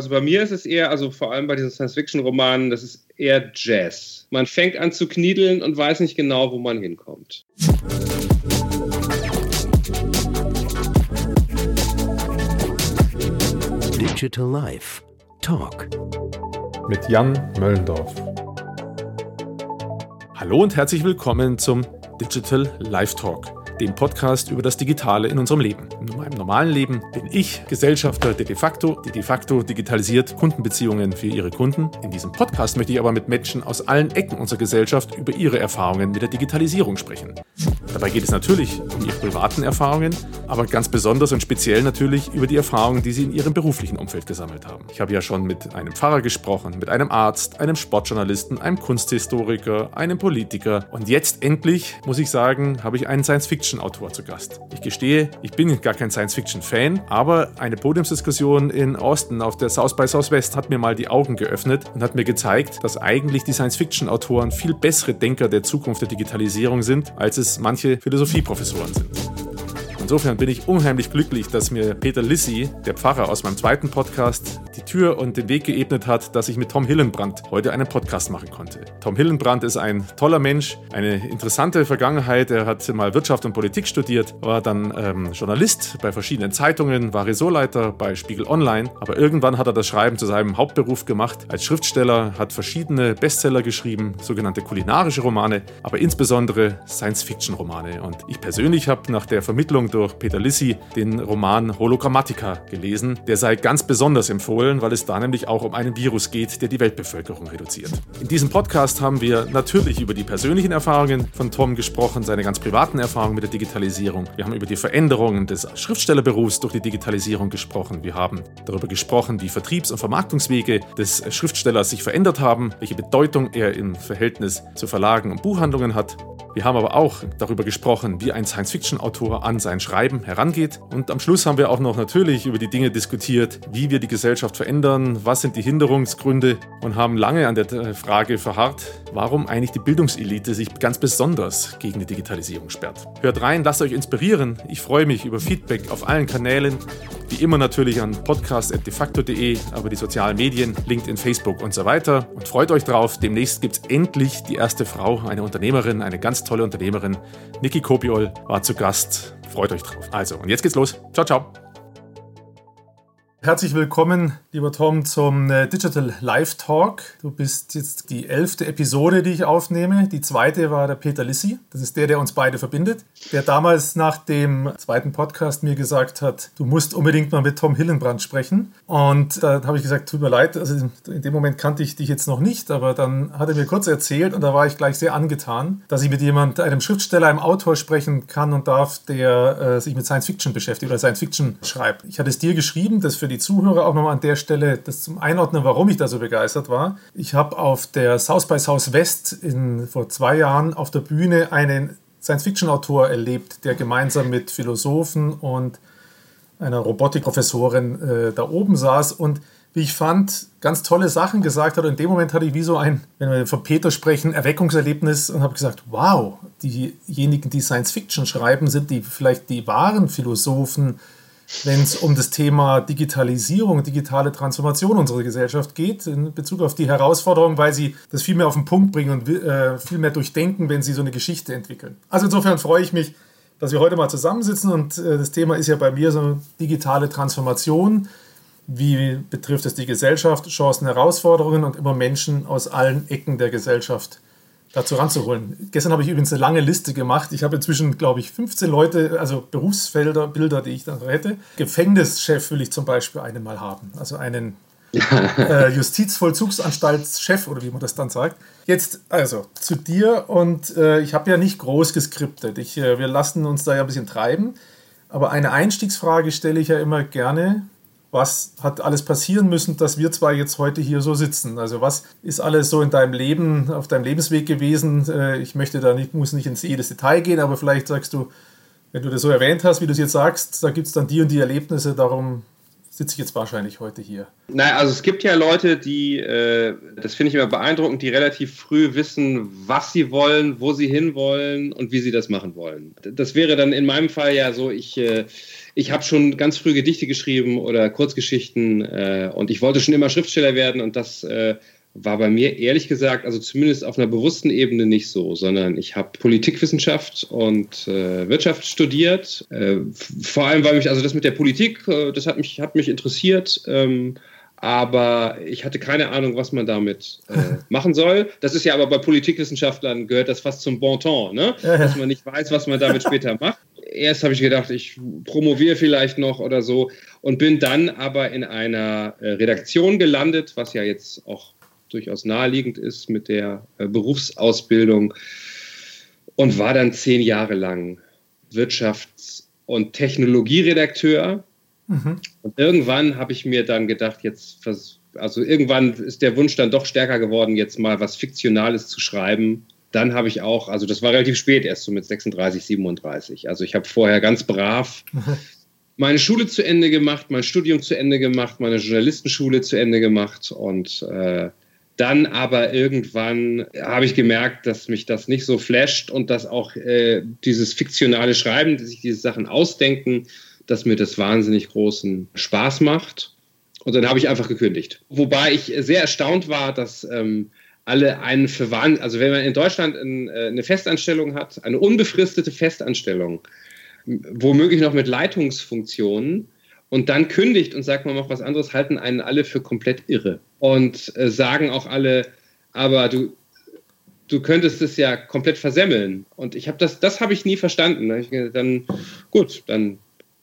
Also bei mir ist es eher, also vor allem bei diesen Science-Fiction-Romanen, das ist eher Jazz. Man fängt an zu kniedeln und weiß nicht genau, wo man hinkommt. Digital Life Talk mit Jan Möllendorf. Hallo und herzlich willkommen zum Digital Life Talk dem Podcast über das Digitale in unserem Leben. In meinem normalen Leben bin ich Gesellschafter der de facto, die de facto digitalisiert Kundenbeziehungen für ihre Kunden. In diesem Podcast möchte ich aber mit Menschen aus allen Ecken unserer Gesellschaft über ihre Erfahrungen mit der Digitalisierung sprechen. Dabei geht es natürlich um ihre privaten Erfahrungen, aber ganz besonders und speziell natürlich über die Erfahrungen, die sie in ihrem beruflichen Umfeld gesammelt haben. Ich habe ja schon mit einem Pfarrer gesprochen, mit einem Arzt, einem Sportjournalisten, einem Kunsthistoriker, einem Politiker und jetzt endlich, muss ich sagen, habe ich einen Science-Fiction Science-Fiction-Autor zu Gast. Ich gestehe, ich bin gar kein Science-Fiction-Fan, aber eine Podiumsdiskussion in Austin auf der South by Southwest hat mir mal die Augen geöffnet und hat mir gezeigt, dass eigentlich die Science-Fiction-Autoren viel bessere Denker der Zukunft der Digitalisierung sind, als es manche Philosophieprofessoren sind. Insofern bin ich unheimlich glücklich, dass mir Peter Lissi, der Pfarrer aus meinem zweiten Podcast, die Tür und den Weg geebnet hat, dass ich mit Tom Hillenbrand heute einen Podcast machen konnte. Tom Hillenbrand ist ein toller Mensch, eine interessante Vergangenheit. Er hat mal Wirtschaft und Politik studiert, war dann ähm, Journalist bei verschiedenen Zeitungen, war Ressortleiter bei Spiegel Online, aber irgendwann hat er das Schreiben zu seinem Hauptberuf gemacht. Als Schriftsteller hat verschiedene Bestseller geschrieben, sogenannte kulinarische Romane, aber insbesondere Science-Fiction-Romane. Und ich persönlich habe nach der Vermittlung durch durch Peter Lissi den Roman Hologrammatica gelesen. Der sei ganz besonders empfohlen, weil es da nämlich auch um einen Virus geht, der die Weltbevölkerung reduziert. In diesem Podcast haben wir natürlich über die persönlichen Erfahrungen von Tom gesprochen, seine ganz privaten Erfahrungen mit der Digitalisierung. Wir haben über die Veränderungen des Schriftstellerberufs durch die Digitalisierung gesprochen. Wir haben darüber gesprochen, wie Vertriebs- und Vermarktungswege des Schriftstellers sich verändert haben, welche Bedeutung er im Verhältnis zu Verlagen und Buchhandlungen hat. Wir haben aber auch darüber gesprochen, wie ein Science-Fiction-Autor an sein Schreiben herangeht. Und am Schluss haben wir auch noch natürlich über die Dinge diskutiert, wie wir die Gesellschaft verändern, was sind die Hinderungsgründe und haben lange an der äh, Frage verharrt, warum eigentlich die Bildungselite sich ganz besonders gegen die Digitalisierung sperrt. Hört rein, lasst euch inspirieren. Ich freue mich über Feedback auf allen Kanälen. Wie immer natürlich an podcast.defacto.de, aber die sozialen Medien, LinkedIn, Facebook und so weiter. Und freut euch drauf, demnächst gibt es endlich die erste Frau, eine Unternehmerin, eine ganz tolle Unternehmerin. Niki Kopiol war zu Gast. Freut euch drauf. Also, und jetzt geht's los. Ciao, ciao. Herzlich willkommen, lieber Tom, zum äh, Digital Live Talk. Du bist jetzt die elfte Episode, die ich aufnehme. Die zweite war der Peter Lissi. Das ist der, der uns beide verbindet. Der damals nach dem zweiten Podcast mir gesagt hat, du musst unbedingt mal mit Tom Hillenbrand sprechen. Und da habe ich gesagt, tut mir leid, also in dem Moment kannte ich dich jetzt noch nicht, aber dann hat er mir kurz erzählt und da war ich gleich sehr angetan, dass ich mit jemand, einem Schriftsteller, einem Autor sprechen kann und darf, der äh, sich mit Science Fiction beschäftigt oder Science Fiction schreibt. Ich hatte es dir geschrieben, das für die Zuhörer auch nochmal an der Stelle das zum Einordnen, warum ich da so begeistert war. Ich habe auf der South by Southwest in, vor zwei Jahren auf der Bühne einen Science-Fiction-Autor erlebt, der gemeinsam mit Philosophen und einer Robotikprofessorin äh, da oben saß und wie ich fand, ganz tolle Sachen gesagt hat. Und in dem Moment hatte ich wie so ein, wenn wir von Peter sprechen, Erweckungserlebnis und habe gesagt, wow, diejenigen, die Science Fiction schreiben, sind die vielleicht die wahren Philosophen, wenn es um das Thema Digitalisierung, digitale Transformation unserer Gesellschaft geht, in Bezug auf die Herausforderungen, weil sie das viel mehr auf den Punkt bringen und äh, viel mehr durchdenken, wenn sie so eine Geschichte entwickeln. Also insofern freue ich mich, dass wir heute mal zusammensitzen und äh, das Thema ist ja bei mir so digitale Transformation. Wie betrifft es die Gesellschaft, Chancen, Herausforderungen und immer Menschen aus allen Ecken der Gesellschaft dazu ranzuholen. Gestern habe ich übrigens eine lange Liste gemacht. Ich habe inzwischen, glaube ich, 15 Leute, also Berufsfelder, Bilder, die ich da hätte. Gefängnischef will ich zum Beispiel einen mal haben. Also einen äh, Justizvollzugsanstaltschef oder wie man das dann sagt. Jetzt also zu dir und äh, ich habe ja nicht groß geskriptet. Ich, äh, wir lassen uns da ja ein bisschen treiben. Aber eine Einstiegsfrage stelle ich ja immer gerne was hat alles passieren müssen, dass wir zwei jetzt heute hier so sitzen? Also was ist alles so in deinem Leben, auf deinem Lebensweg gewesen? Äh, ich möchte da nicht, muss nicht ins jedes Detail gehen, aber vielleicht sagst du, wenn du das so erwähnt hast, wie du es jetzt sagst, da gibt es dann die und die Erlebnisse, darum sitze ich jetzt wahrscheinlich heute hier. Naja, also es gibt ja Leute, die, äh, das finde ich immer beeindruckend, die relativ früh wissen, was sie wollen, wo sie hinwollen und wie sie das machen wollen. Das wäre dann in meinem Fall ja so, ich, äh, ich habe schon ganz früh Gedichte geschrieben oder Kurzgeschichten äh, und ich wollte schon immer Schriftsteller werden und das äh, war bei mir ehrlich gesagt, also zumindest auf einer bewussten Ebene nicht so, sondern ich habe Politikwissenschaft und äh, Wirtschaft studiert. Äh, vor allem, weil mich, also das mit der Politik, äh, das hat mich, hat mich interessiert. Ähm, aber ich hatte keine Ahnung, was man damit äh, machen soll. Das ist ja aber bei Politikwissenschaftlern gehört das fast zum Bonton, ne? dass man nicht weiß, was man damit später macht. Erst habe ich gedacht, ich promoviere vielleicht noch oder so und bin dann aber in einer äh, Redaktion gelandet, was ja jetzt auch durchaus naheliegend ist mit der äh, Berufsausbildung und war dann zehn Jahre lang Wirtschafts- und Technologieredakteur. Mhm. Und irgendwann habe ich mir dann gedacht, jetzt, also irgendwann ist der Wunsch dann doch stärker geworden, jetzt mal was Fiktionales zu schreiben. Dann habe ich auch, also das war relativ spät, erst so mit 36, 37. Also ich habe vorher ganz brav meine Schule zu Ende gemacht, mein Studium zu Ende gemacht, meine Journalistenschule zu Ende gemacht und äh, dann aber irgendwann habe ich gemerkt, dass mich das nicht so flasht und dass auch äh, dieses fiktionale Schreiben, sich diese Sachen ausdenken, dass mir das wahnsinnig großen Spaß macht. Und dann habe ich einfach gekündigt. Wobei ich sehr erstaunt war, dass ähm, alle einen für wahnsinnig, also wenn man in Deutschland äh, eine Festanstellung hat, eine unbefristete Festanstellung, womöglich noch mit Leitungsfunktionen, und dann kündigt und sagt, man macht was anderes, halten einen alle für komplett irre. Und äh, sagen auch alle, aber du, du könntest es ja komplett versemmeln. Und ich habe das, das habe ich nie verstanden. Dann, gut, dann,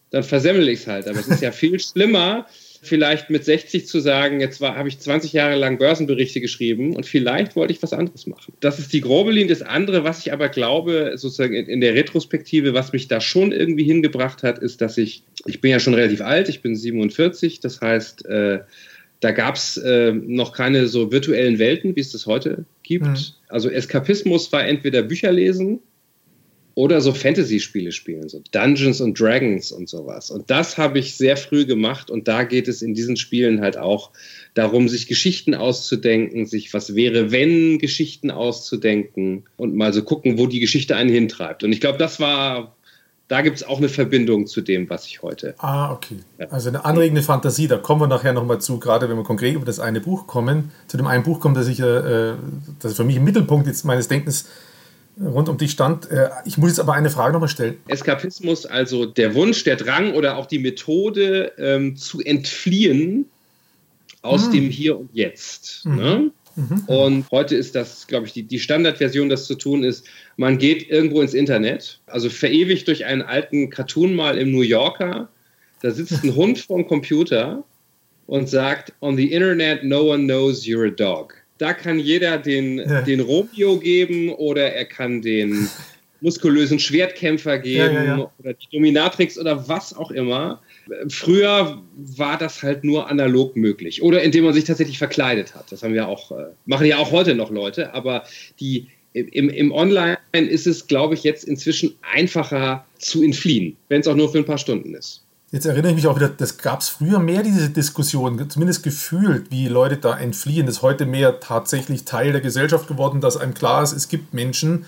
dann versemmel ich es halt. Aber es ist ja viel schlimmer, vielleicht mit 60 zu sagen, jetzt habe ich 20 Jahre lang Börsenberichte geschrieben und vielleicht wollte ich was anderes machen. Das ist die grobe Linie. Das andere, was ich aber glaube, sozusagen in, der Retrospektive, was mich da schon irgendwie hingebracht hat, ist, dass ich, ich bin ja schon relativ alt, ich bin 47, das heißt, äh, da gab es äh, noch keine so virtuellen Welten, wie es das heute gibt. Mhm. Also Eskapismus war entweder Bücher lesen oder so Fantasy-Spiele spielen, so Dungeons und Dragons und sowas. Und das habe ich sehr früh gemacht und da geht es in diesen Spielen halt auch darum, sich Geschichten auszudenken, sich was wäre, wenn Geschichten auszudenken und mal so gucken, wo die Geschichte einen hintreibt. Und ich glaube, das war, da gibt es auch eine Verbindung zu dem, was ich heute. Ah, okay. Also eine anregende Fantasie, da kommen wir nachher nochmal zu, gerade wenn wir konkret über das eine Buch kommen. Zu dem einen Buch kommt, das ich, äh, das für mich im Mittelpunkt jetzt meines Denkens rund um dich stand. Äh, ich muss jetzt aber eine Frage nochmal stellen. Eskapismus, also der Wunsch, der Drang oder auch die Methode ähm, zu entfliehen aus mhm. dem Hier und Jetzt. Mhm. Ne? Mhm. Und heute ist das, glaube ich, die, die Standardversion, das zu tun ist, man geht irgendwo ins Internet, also verewigt durch einen alten Cartoon mal im New Yorker, da sitzt ein Hund vorm Computer und sagt, on the Internet no one knows you're a dog da kann jeder den, ja. den Romeo geben oder er kann den muskulösen Schwertkämpfer geben ja, ja, oder die Dominatrix oder was auch immer. Früher war das halt nur analog möglich oder indem man sich tatsächlich verkleidet hat. Das haben wir auch, äh, machen ja auch heute noch Leute, aber die, im, im Online ist es, glaube ich, jetzt inzwischen einfacher zu entfliehen, wenn es auch nur für ein paar Stunden ist. Jetzt erinnere ich mich auch wieder, das gab es früher mehr, diese Diskussion, zumindest gefühlt, wie Leute da entfliehen. Das ist heute mehr tatsächlich Teil der Gesellschaft geworden, dass einem klar ist, es gibt Menschen,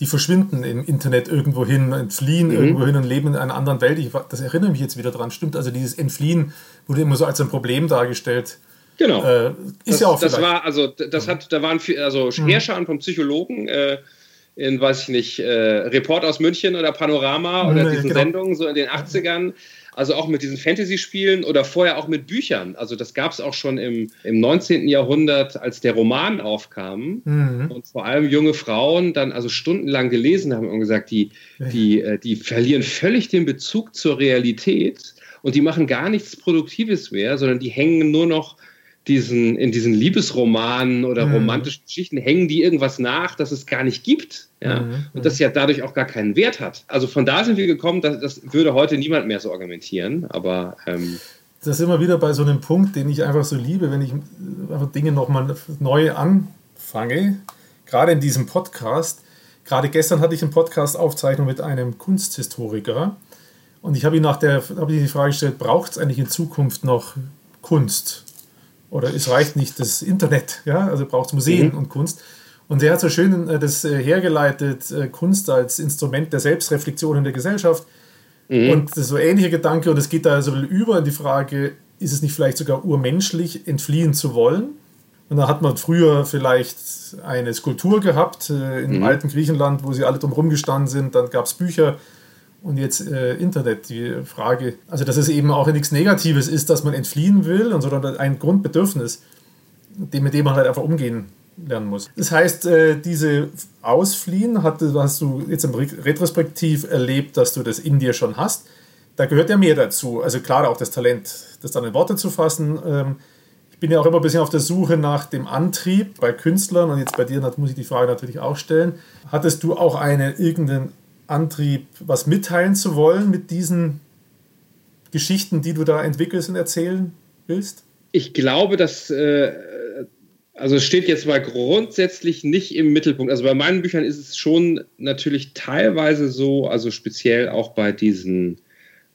die verschwinden im Internet irgendwo hin, entfliehen mhm. irgendwo hin und leben in einer anderen Welt. Ich, das erinnere mich jetzt wieder dran. Stimmt, also dieses Entfliehen wurde immer so als ein Problem dargestellt. Genau. Äh, ist das, ja auch Das war, also, das hat, da waren viel, also mhm. Heerscharen von Psychologen, äh, in, weiß ich nicht, äh, Report aus München oder Panorama oder nee, diesen genau. Sendungen so in den 80ern also auch mit diesen Fantasy-Spielen oder vorher auch mit Büchern. Also das gab es auch schon im, im 19. Jahrhundert, als der Roman aufkam mhm. und vor allem junge Frauen dann also stundenlang gelesen haben und gesagt, die, die, äh, die verlieren völlig den Bezug zur Realität und die machen gar nichts Produktives mehr, sondern die hängen nur noch diesen, in diesen Liebesromanen oder mhm. romantischen Geschichten hängen die irgendwas nach, das es gar nicht gibt. Ja? Mhm. Und das ja dadurch auch gar keinen Wert hat. Also von da sind wir gekommen, dass, das würde heute niemand mehr so argumentieren, aber. Ähm, das ist immer wieder bei so einem Punkt, den ich einfach so liebe, wenn ich einfach Dinge nochmal neu anfange, gerade in diesem Podcast. Gerade gestern hatte ich eine Podcast-Aufzeichnung mit einem Kunsthistoriker und ich habe ihn nach der habe ich die Frage gestellt, braucht es eigentlich in Zukunft noch Kunst? Oder es reicht nicht das Internet, ja, also braucht es Museen mhm. und Kunst. Und er hat so schön äh, das äh, hergeleitet, äh, Kunst als Instrument der Selbstreflexion in der Gesellschaft. Mhm. Und das ist so ein ähnlicher Gedanke und es geht da so über in die Frage, ist es nicht vielleicht sogar urmenschlich, entfliehen zu wollen? Und da hat man früher vielleicht eine Skulptur gehabt äh, im mhm. alten Griechenland, wo sie alle drum rumgestanden sind. Dann gab es Bücher und jetzt äh, Internet. Die Frage, also dass es eben auch nichts Negatives ist, dass man entfliehen will, und sondern ein Grundbedürfnis, mit dem man halt einfach umgehen lernen muss. Das heißt, äh, diese Ausfliehen hat, hast du jetzt im Retrospektiv erlebt, dass du das in dir schon hast. Da gehört ja mehr dazu. Also klar auch das Talent, das dann in Worte zu fassen. Ähm, ich bin ja auch immer ein bisschen auf der Suche nach dem Antrieb bei Künstlern und jetzt bei dir muss ich die Frage natürlich auch stellen. Hattest du auch einen irgendeinen Antrieb, was mitteilen zu wollen mit diesen Geschichten, die du da entwickelst und erzählen willst? Ich glaube, dass äh, also es steht jetzt mal grundsätzlich nicht im Mittelpunkt. Also bei meinen Büchern ist es schon natürlich teilweise so, also speziell auch bei diesen,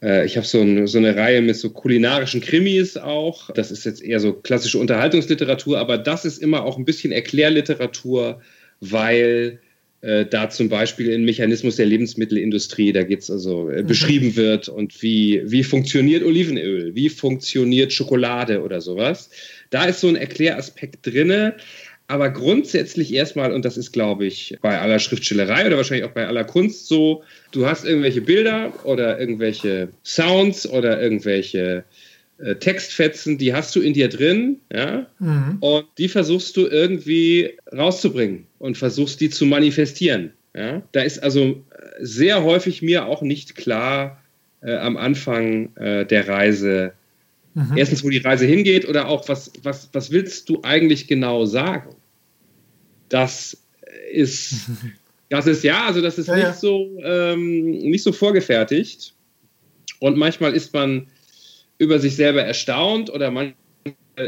äh, ich habe so, ein, so eine Reihe mit so kulinarischen Krimis auch. Das ist jetzt eher so klassische Unterhaltungsliteratur, aber das ist immer auch ein bisschen Erklärliteratur, weil da zum Beispiel im Mechanismus der Lebensmittelindustrie, da geht's also äh, mhm. beschrieben wird und wie, wie funktioniert Olivenöl, wie funktioniert Schokolade oder sowas. Da ist so ein Erkläraspekt drinne. Aber grundsätzlich erstmal, und das ist, glaube ich, bei aller Schriftstellerei oder wahrscheinlich auch bei aller Kunst so, du hast irgendwelche Bilder oder irgendwelche Sounds oder irgendwelche äh, Textfetzen, die hast du in dir drin, ja, mhm. und die versuchst du irgendwie rauszubringen und versuchst die zu manifestieren. Ja. Da ist also sehr häufig mir auch nicht klar äh, am Anfang äh, der Reise, Mhm. Erstens, wo die Reise hingeht oder auch, was, was, was willst du eigentlich genau sagen? Das ist, das ist ja, also das ist ja, nicht, ja. So, ähm, nicht so vorgefertigt. Und manchmal ist man über sich selber erstaunt oder manchmal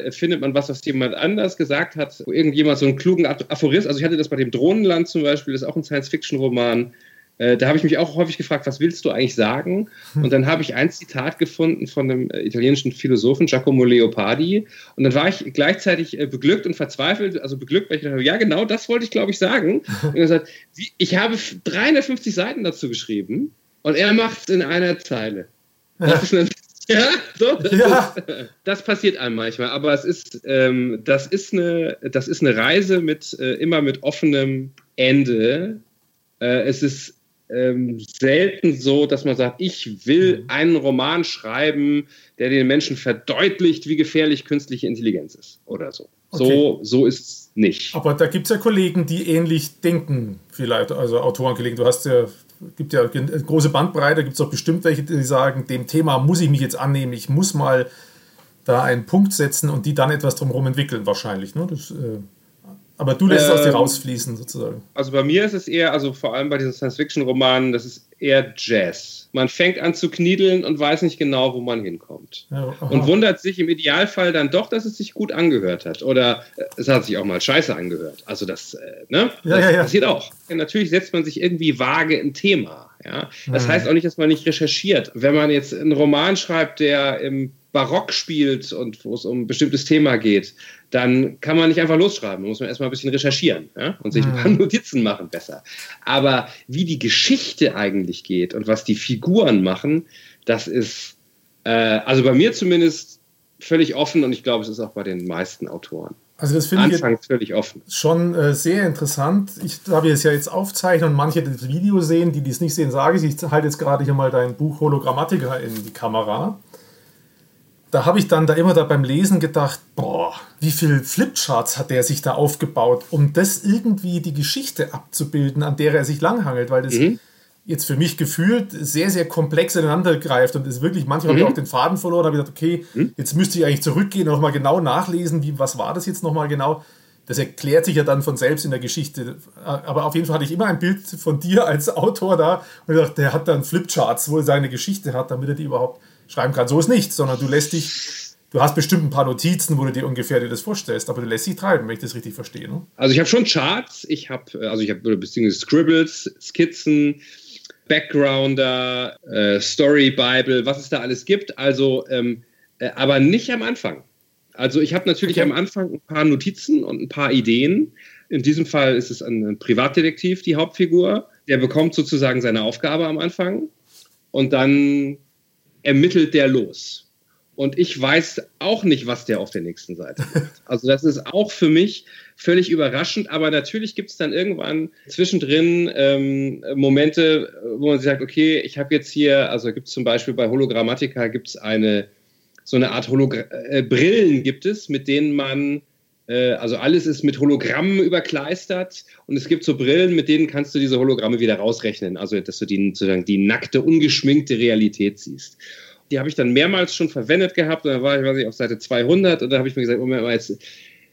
findet man was, was jemand anders gesagt hat, wo irgendjemand so einen klugen Aphorismus, also ich hatte das bei dem Drohnenland zum Beispiel, das ist auch ein Science-Fiction-Roman, äh, da habe ich mich auch häufig gefragt, was willst du eigentlich sagen? Und dann habe ich ein Zitat gefunden von einem äh, italienischen Philosophen, Giacomo Leopardi. Und dann war ich gleichzeitig äh, beglückt und verzweifelt, also beglückt, weil ich dachte, ja, genau das wollte ich, glaube ich, sagen. Und er gesagt, ich habe 350 Seiten dazu geschrieben und er macht es in einer Zeile. Ja. Ja, so, das, ja. Das, passiert einem manchmal, aber es ist, ähm, das, ist eine, das ist eine Reise mit äh, immer mit offenem Ende. Äh, es ist ähm, selten so, dass man sagt, ich will mhm. einen Roman schreiben, der den Menschen verdeutlicht, wie gefährlich künstliche Intelligenz ist oder so. Okay. So, so ist es nicht. Aber da gibt es ja Kollegen, die ähnlich denken, vielleicht, also Autorenkollegen. Du hast ja, gibt ja eine große Bandbreite, gibt es auch bestimmt welche, die sagen, dem Thema muss ich mich jetzt annehmen, ich muss mal da einen Punkt setzen und die dann etwas drumherum entwickeln, wahrscheinlich. Ne? Das, äh aber du lässt ähm, es aus dir ähm, rausfließen, sozusagen. Also bei mir ist es eher, also vor allem bei diesen Science-Fiction-Romanen, das ist eher Jazz. Man fängt an zu kniedeln und weiß nicht genau, wo man hinkommt. Ja, und wundert sich im Idealfall dann doch, dass es sich gut angehört hat. Oder äh, es hat sich auch mal scheiße angehört. Also das, äh, ne? Ja, das ja, passiert auch. natürlich setzt man sich irgendwie vage ein Thema. Ja? Das mhm. heißt auch nicht, dass man nicht recherchiert. Wenn man jetzt einen Roman schreibt, der im Barock spielt und wo es um ein bestimmtes Thema geht, dann kann man nicht einfach losschreiben. Da muss man erstmal ein bisschen recherchieren ja? und sich ein paar mhm. Notizen machen besser. Aber wie die Geschichte eigentlich geht und was die Figuren machen, das ist, äh, also bei mir zumindest, völlig offen und ich glaube, es ist auch bei den meisten Autoren. Also das finde ich völlig offen. schon äh, sehr interessant. Ich habe es ja jetzt aufzeichnen und manche das Video sehen, die dies nicht sehen, sage ich. Ich halte jetzt gerade hier mal dein Buch Hologrammatiker in die Kamera da habe ich dann da immer da beim Lesen gedacht, boah, wie viele Flipcharts hat der sich da aufgebaut, um das irgendwie die Geschichte abzubilden, an der er sich langhangelt, weil das mhm. jetzt für mich gefühlt sehr, sehr komplex ineinander greift und ist wirklich, manchmal mhm. habe ich auch den Faden verloren, habe ich gedacht, okay, mhm. jetzt müsste ich eigentlich zurückgehen und nochmal genau nachlesen, wie, was war das jetzt nochmal genau. Das erklärt sich ja dann von selbst in der Geschichte. Aber auf jeden Fall hatte ich immer ein Bild von dir als Autor da und ich dachte, der hat dann Flipcharts, wo er seine Geschichte hat, damit er die überhaupt schreiben kann. So ist nicht, sondern du lässt dich, du hast bestimmt ein paar Notizen, wo du dir ungefähr dir das vorstellst, aber du lässt dich treiben, wenn ich das richtig verstehe. Ne? Also ich habe schon Charts, ich habe, also ich habe beziehungsweise Scribbles, Skizzen, Backgrounder, äh, Story Bible, was es da alles gibt. Also, ähm, äh, aber nicht am Anfang. Also ich habe natürlich okay. am Anfang ein paar Notizen und ein paar Ideen. In diesem Fall ist es ein Privatdetektiv, die Hauptfigur. Der bekommt sozusagen seine Aufgabe am Anfang und dann ermittelt der los. Und ich weiß auch nicht, was der auf der nächsten Seite macht. Also das ist auch für mich völlig überraschend, aber natürlich gibt es dann irgendwann zwischendrin ähm, Momente, wo man sagt, okay, ich habe jetzt hier, also gibt es zum Beispiel bei Hologrammatica gibt es eine, so eine Art Hologra äh, Brillen gibt es, mit denen man also alles ist mit Hologrammen überkleistert und es gibt so Brillen, mit denen kannst du diese Hologramme wieder rausrechnen, also dass du die, sozusagen die nackte, ungeschminkte Realität siehst. Die habe ich dann mehrmals schon verwendet gehabt und dann war ich, weiß ich, auf Seite 200 und da habe ich mir gesagt, Moment mal, jetzt,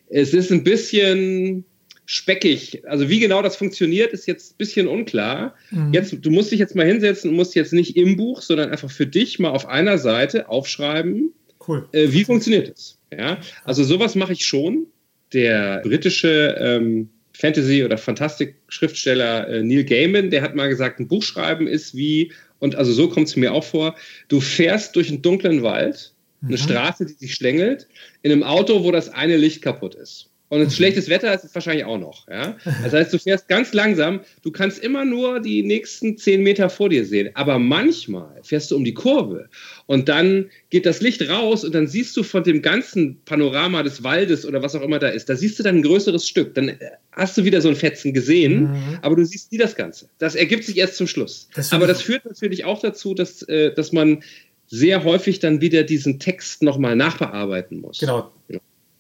es ist ein bisschen speckig. Also wie genau das funktioniert, ist jetzt ein bisschen unklar. Mhm. Jetzt, du musst dich jetzt mal hinsetzen und musst jetzt nicht im Buch, sondern einfach für dich mal auf einer Seite aufschreiben, cool. äh, wie funktioniert es. Ja? Also sowas mache ich schon. Der britische ähm, Fantasy- oder Fantastik-Schriftsteller äh, Neil Gaiman, der hat mal gesagt, ein Buch schreiben ist wie und also so kommt es mir auch vor. Du fährst durch einen dunklen Wald, eine mhm. Straße, die sich schlängelt, in einem Auto, wo das eine Licht kaputt ist. Und ein schlechtes Wetter ist es wahrscheinlich auch noch. Ja? Das heißt, du fährst ganz langsam, du kannst immer nur die nächsten zehn Meter vor dir sehen. Aber manchmal fährst du um die Kurve und dann geht das Licht raus und dann siehst du von dem ganzen Panorama des Waldes oder was auch immer da ist, da siehst du dann ein größeres Stück. Dann hast du wieder so ein Fetzen gesehen, mhm. aber du siehst nie das Ganze. Das ergibt sich erst zum Schluss. Das aber das führt natürlich auch dazu, dass, äh, dass man sehr häufig dann wieder diesen Text nochmal nachbearbeiten muss. Genau.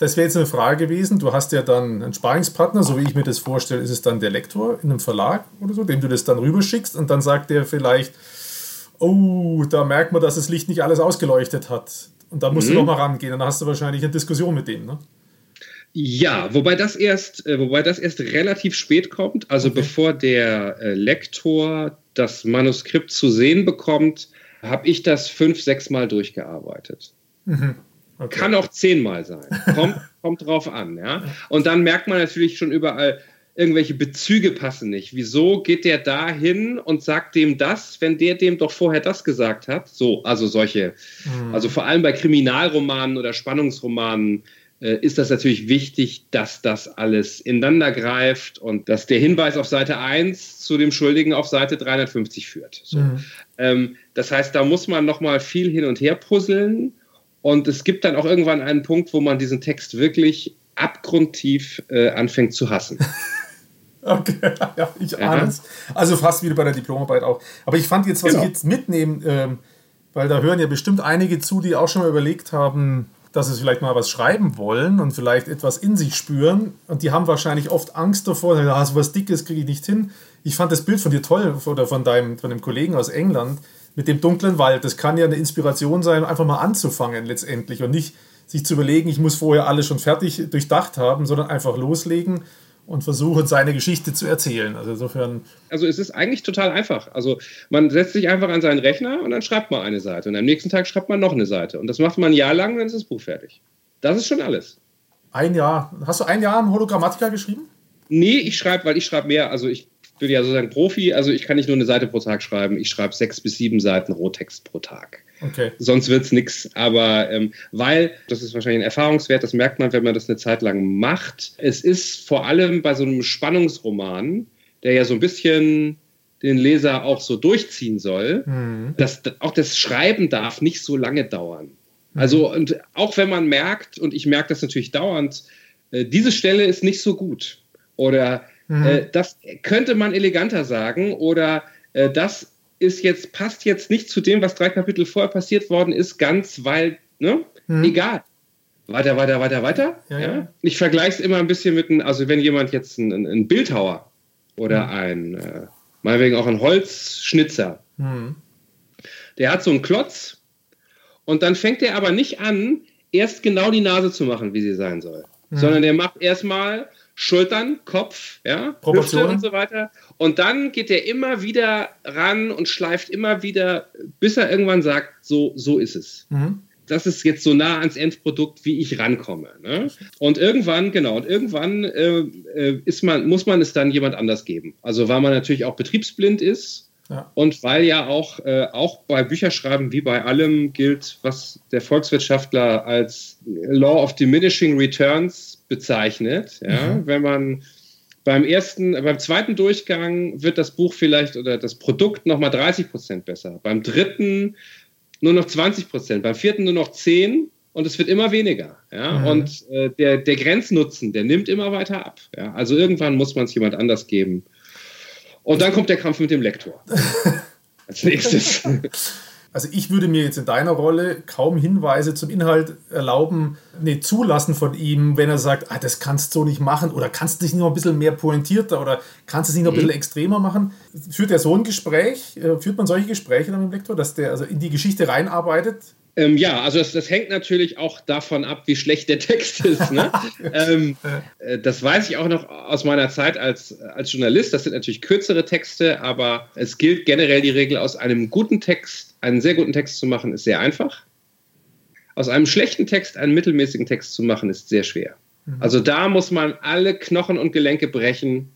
Das wäre jetzt eine Frage gewesen. Du hast ja dann einen Sparingspartner, so wie ich mir das vorstelle, ist es dann der Lektor in einem Verlag oder so, dem du das dann rüberschickst und dann sagt der vielleicht, oh, da merkt man, dass das Licht nicht alles ausgeleuchtet hat. Und da musst mhm. du nochmal rangehen. Und dann hast du wahrscheinlich eine Diskussion mit dem, ne? Ja, wobei das erst, äh, wobei das erst relativ spät kommt. Also okay. bevor der äh, Lektor das Manuskript zu sehen bekommt, habe ich das fünf, sechs Mal durchgearbeitet. Mhm. Okay. Kann auch zehnmal sein. Kommt, kommt drauf an, ja. Und dann merkt man natürlich schon überall, irgendwelche Bezüge passen nicht. Wieso geht der da hin und sagt dem das, wenn der dem doch vorher das gesagt hat? So, also solche, mhm. also vor allem bei Kriminalromanen oder Spannungsromanen äh, ist das natürlich wichtig, dass das alles ineinander greift und dass der Hinweis auf Seite 1 zu dem Schuldigen auf Seite 350 führt. So. Mhm. Ähm, das heißt, da muss man nochmal viel hin und her puzzeln und es gibt dann auch irgendwann einen Punkt, wo man diesen Text wirklich abgrundtief äh, anfängt zu hassen. Okay, ja, ich ahne es. Also fast wie bei der Diplomarbeit auch. Aber ich fand jetzt, was genau. ich jetzt mitnehme, ähm, weil da hören ja bestimmt einige zu, die auch schon mal überlegt haben, dass sie vielleicht mal was schreiben wollen und vielleicht etwas in sich spüren. Und die haben wahrscheinlich oft Angst davor, ah, so was Dickes kriege ich nicht hin. Ich fand das Bild von dir toll oder von deinem, von dem Kollegen aus England mit dem dunklen Wald. Das kann ja eine Inspiration sein, einfach mal anzufangen letztendlich und nicht sich zu überlegen, ich muss vorher alles schon fertig durchdacht haben, sondern einfach loslegen und versuchen, seine Geschichte zu erzählen. Also insofern. Also es ist eigentlich total einfach. Also man setzt sich einfach an seinen Rechner und dann schreibt man eine Seite und am nächsten Tag schreibt man noch eine Seite und das macht man ein Jahr lang, dann ist das Buch fertig. Das ist schon alles. Ein Jahr. Hast du ein Jahr einen Hologrammatiker geschrieben? Nee, ich schreibe, weil ich schreibe mehr. Also ich bin ja sozusagen Profi, also ich kann nicht nur eine Seite pro Tag schreiben, ich schreibe sechs bis sieben Seiten Rohtext pro Tag. Okay. Sonst wird es nichts. Aber ähm, weil, das ist wahrscheinlich ein Erfahrungswert, das merkt man, wenn man das eine Zeit lang macht. Es ist vor allem bei so einem Spannungsroman, der ja so ein bisschen den Leser auch so durchziehen soll, mhm. dass auch das Schreiben darf nicht so lange dauern. Mhm. Also, und auch wenn man merkt, und ich merke das natürlich dauernd, äh, diese Stelle ist nicht so gut. Oder Mhm. Äh, das könnte man eleganter sagen oder äh, das ist jetzt, passt jetzt nicht zu dem, was drei Kapitel vorher passiert worden ist, ganz, weil, ne? Mhm. Egal. Weiter, weiter, weiter, weiter. Ja, ja. Ich vergleiche es immer ein bisschen mit einem, also wenn jemand jetzt ein, ein Bildhauer oder mhm. ein, äh, meinetwegen auch ein Holzschnitzer, mhm. der hat so einen Klotz und dann fängt er aber nicht an, erst genau die Nase zu machen, wie sie sein soll, mhm. sondern der macht erstmal Schultern, Kopf, ja, Hüfte und so weiter. Und dann geht er immer wieder ran und schleift immer wieder, bis er irgendwann sagt, so, so ist es. Mhm. Das ist jetzt so nah ans Endprodukt, wie ich rankomme. Ne? Und irgendwann, genau, und irgendwann äh, äh ist man, muss man es dann jemand anders geben. Also weil man natürlich auch betriebsblind ist ja. und weil ja auch, äh, auch bei Bücherschreiben wie bei allem gilt, was der Volkswirtschaftler als Law of Diminishing Returns bezeichnet. Ja? Mhm. Wenn man beim ersten, beim zweiten Durchgang wird das Buch vielleicht oder das Produkt nochmal 30 Prozent besser. Beim dritten nur noch 20 Prozent, beim vierten nur noch 10 und es wird immer weniger. Ja? Mhm. Und äh, der, der Grenznutzen, der nimmt immer weiter ab. Ja? Also irgendwann muss man es jemand anders geben. Und dann kommt der Kampf mit dem Lektor. Als nächstes. Also ich würde mir jetzt in deiner Rolle kaum Hinweise zum Inhalt erlauben, nee, zulassen von ihm, wenn er sagt, ah, das kannst du so nicht machen oder kannst du dich noch ein bisschen mehr pointierter oder kannst du es nicht noch ein bisschen mhm. extremer machen. Führt er so ein Gespräch, äh, führt man solche Gespräche dann mit dem Lektor, dass der also in die Geschichte reinarbeitet? Ähm, ja, also das, das, hängt natürlich auch davon ab, wie schlecht der Text ist. Ne? ähm, äh, das weiß ich auch noch aus meiner Zeit als, als Journalist. Das sind natürlich kürzere Texte, aber es gilt generell die Regel, aus einem guten Text einen sehr guten Text zu machen, ist sehr einfach. Aus einem schlechten Text einen mittelmäßigen Text zu machen, ist sehr schwer. Mhm. Also da muss man alle Knochen und Gelenke brechen,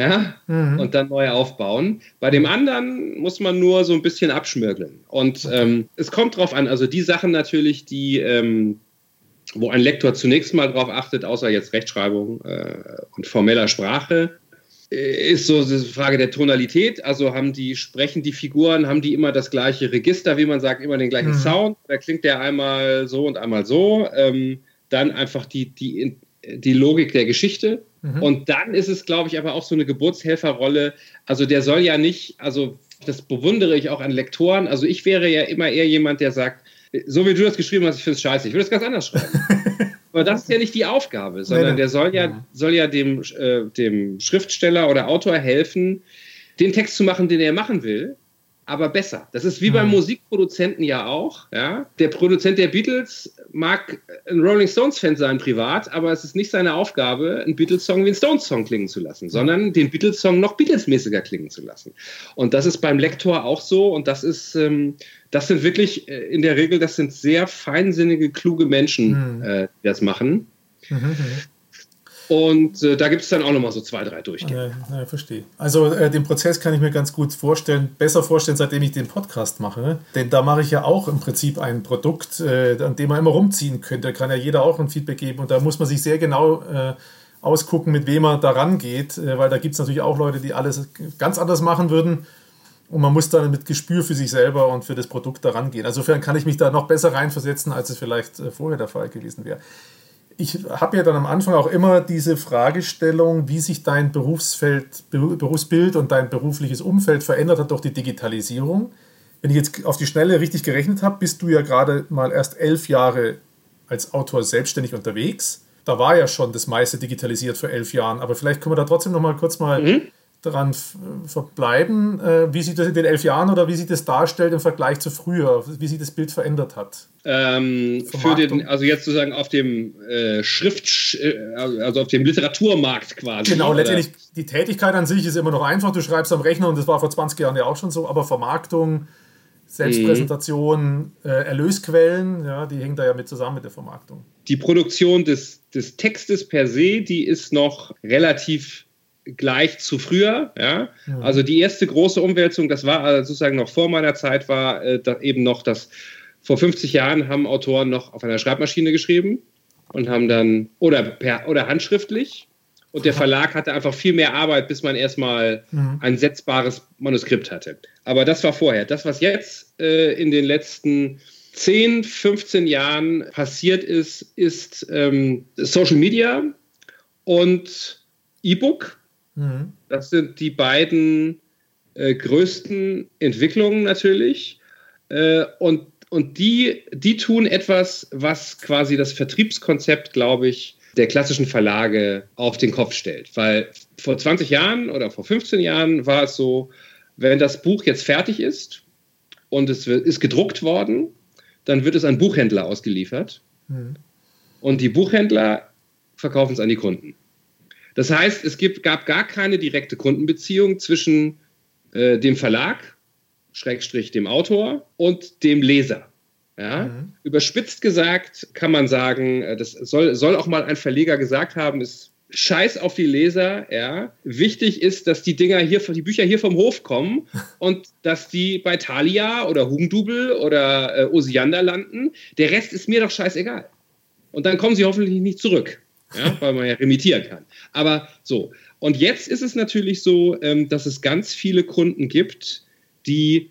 ja, mhm. und dann neu aufbauen. Bei dem anderen muss man nur so ein bisschen abschmürgeln. Und ähm, es kommt drauf an, also die Sachen natürlich, die, ähm, wo ein Lektor zunächst mal drauf achtet, außer jetzt Rechtschreibung äh, und formeller Sprache, äh, ist so die Frage der Tonalität. Also haben die, sprechen die Figuren, haben die immer das gleiche Register, wie man sagt, immer den gleichen mhm. Sound. Da klingt der einmal so und einmal so. Ähm, dann einfach die, die, die Logik der Geschichte. Mhm. Und dann ist es, glaube ich, aber auch so eine Geburtshelferrolle. Also der soll ja nicht, also das bewundere ich auch an Lektoren. Also ich wäre ja immer eher jemand, der sagt, so wie du das geschrieben hast, ich finde es scheiße, ich würde es ganz anders schreiben. aber das ist ja nicht die Aufgabe, sondern der soll ja, soll ja dem, äh, dem Schriftsteller oder Autor helfen, den Text zu machen, den er machen will aber besser. Das ist wie beim mhm. Musikproduzenten ja auch. Ja? Der Produzent der Beatles mag ein Rolling Stones-Fan sein privat, aber es ist nicht seine Aufgabe, einen Beatles-Song wie einen Stones-Song klingen zu lassen, sondern den Beatles-Song noch Beatles-mäßiger klingen zu lassen. Und das ist beim Lektor auch so und das ist, ähm, das sind wirklich äh, in der Regel, das sind sehr feinsinnige, kluge Menschen, mhm. äh, die das machen. Mhm. Und äh, da gibt es dann auch nochmal so zwei, drei Durchgänge. Ja, ja verstehe. Also äh, den Prozess kann ich mir ganz gut vorstellen, besser vorstellen, seitdem ich den Podcast mache. Ne? Denn da mache ich ja auch im Prinzip ein Produkt, äh, an dem man immer rumziehen könnte. Da kann ja jeder auch ein Feedback geben. Und da muss man sich sehr genau äh, ausgucken, mit wem man da rangeht. Äh, weil da gibt es natürlich auch Leute, die alles ganz anders machen würden. Und man muss dann mit Gespür für sich selber und für das Produkt da rangehen. Insofern kann ich mich da noch besser reinversetzen, als es vielleicht äh, vorher der Fall gewesen wäre ich habe ja dann am Anfang auch immer diese Fragestellung, wie sich dein Berufsfeld, Berufsbild und dein berufliches Umfeld verändert hat durch die Digitalisierung. Wenn ich jetzt auf die Schnelle richtig gerechnet habe, bist du ja gerade mal erst elf Jahre als Autor selbstständig unterwegs. Da war ja schon das meiste digitalisiert vor elf Jahren, aber vielleicht können wir da trotzdem noch mal kurz mal mhm daran verbleiben, äh, wie sich das in den elf Jahren oder wie sich das darstellt im Vergleich zu früher, wie sich das Bild verändert hat? Ähm, für den, also jetzt sozusagen auf dem äh, Schrift, äh, also auf dem Literaturmarkt quasi. Genau, letztendlich die Tätigkeit an sich ist immer noch einfach, du schreibst am Rechner und das war vor 20 Jahren ja auch schon so, aber Vermarktung, Selbstpräsentation, mhm. äh, Erlösquellen, ja, die hängen da ja mit zusammen mit der Vermarktung. Die Produktion des, des Textes per se, die ist noch relativ gleich zu früher. Ja? Mhm. Also die erste große Umwälzung, das war also sozusagen noch vor meiner Zeit, war äh, eben noch das, vor 50 Jahren haben Autoren noch auf einer Schreibmaschine geschrieben und haben dann, oder, per, oder handschriftlich. Und der Verlag hatte einfach viel mehr Arbeit, bis man erstmal mhm. ein setzbares Manuskript hatte. Aber das war vorher. Das, was jetzt äh, in den letzten 10, 15 Jahren passiert ist, ist ähm, Social Media und E-Book Mhm. Das sind die beiden äh, größten Entwicklungen natürlich. Äh, und und die, die tun etwas, was quasi das Vertriebskonzept, glaube ich, der klassischen Verlage auf den Kopf stellt. Weil vor 20 Jahren oder vor 15 Jahren war es so, wenn das Buch jetzt fertig ist und es ist gedruckt worden, dann wird es an Buchhändler ausgeliefert. Mhm. Und die Buchhändler verkaufen es an die Kunden. Das heißt, es gibt, gab gar keine direkte Kundenbeziehung zwischen äh, dem Verlag, Schrägstrich dem Autor und dem Leser. Ja? Mhm. Überspitzt gesagt kann man sagen, äh, das soll, soll auch mal ein Verleger gesagt haben, ist Scheiß auf die Leser, ja. Wichtig ist, dass die Dinger hier, die Bücher hier vom Hof kommen und dass die bei Thalia oder Hugendubel oder äh, Osiander landen. Der Rest ist mir doch scheißegal. Und dann kommen sie hoffentlich nicht zurück. Ja, weil man ja remittieren kann. Aber so, und jetzt ist es natürlich so, ähm, dass es ganz viele Kunden gibt, die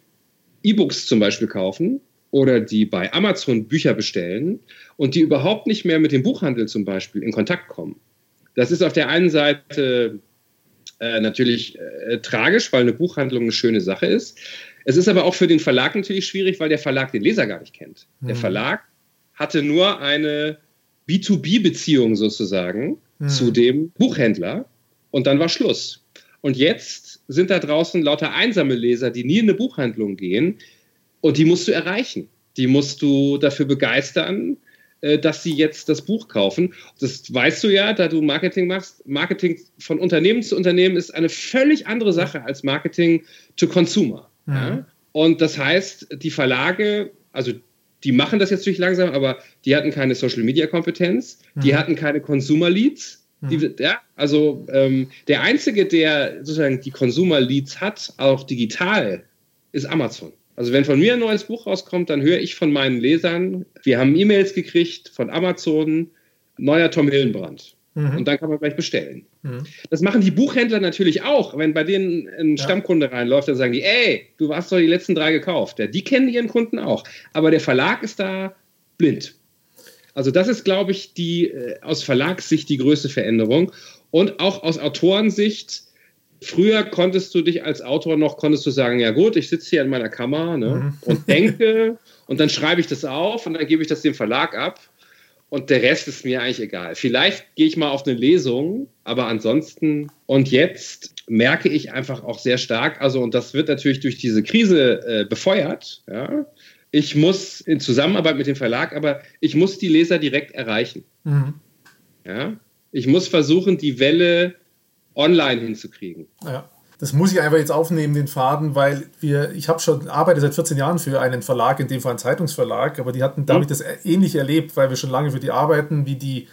E-Books zum Beispiel kaufen oder die bei Amazon Bücher bestellen und die überhaupt nicht mehr mit dem Buchhandel zum Beispiel in Kontakt kommen. Das ist auf der einen Seite äh, natürlich äh, tragisch, weil eine Buchhandlung eine schöne Sache ist. Es ist aber auch für den Verlag natürlich schwierig, weil der Verlag den Leser gar nicht kennt. Mhm. Der Verlag hatte nur eine B2B-Beziehung sozusagen mhm. zu dem Buchhändler und dann war Schluss. Und jetzt sind da draußen lauter einsame Leser, die nie in eine Buchhandlung gehen und die musst du erreichen. Die musst du dafür begeistern, äh, dass sie jetzt das Buch kaufen. Das weißt du ja, da du Marketing machst. Marketing von Unternehmen zu Unternehmen ist eine völlig andere Sache als Marketing to Consumer. Mhm. Ja? Und das heißt, die Verlage, also die machen das jetzt natürlich langsam, aber die hatten keine Social Media Kompetenz, mhm. die hatten keine Consumer Leads. Die, mhm. ja, also ähm, der einzige, der sozusagen die Consumer Leads hat, auch digital, ist Amazon. Also wenn von mir ein neues Buch rauskommt, dann höre ich von meinen Lesern, wir haben E-Mails gekriegt von Amazon, neuer Tom Hillenbrand. Mhm. Und dann kann man gleich bestellen. Mhm. Das machen die Buchhändler natürlich auch. Wenn bei denen ein ja. Stammkunde reinläuft, dann sagen die, ey, du hast doch die letzten drei gekauft. Ja, die kennen ihren Kunden auch. Aber der Verlag ist da blind. Also das ist, glaube ich, die äh, aus Verlagssicht die größte Veränderung. Und auch aus Autorensicht, früher konntest du dich als Autor noch, konntest du sagen, ja gut, ich sitze hier in meiner Kammer ne, mhm. und denke und dann schreibe ich das auf und dann gebe ich das dem Verlag ab und der Rest ist mir eigentlich egal. Vielleicht gehe ich mal auf eine Lesung, aber ansonsten und jetzt merke ich einfach auch sehr stark, also und das wird natürlich durch diese Krise äh, befeuert, ja, ich muss in Zusammenarbeit mit dem Verlag, aber ich muss die Leser direkt erreichen. Mhm. Ja? Ich muss versuchen, die Welle online hinzukriegen. Ja. Das muss ich einfach jetzt aufnehmen, den Faden, weil wir, ich habe schon, arbeite seit 14 Jahren für einen Verlag, in dem Fall einen Zeitungsverlag, aber die hatten, da mhm. habe ich das ähnlich erlebt, weil wir schon lange für die arbeiten, wie die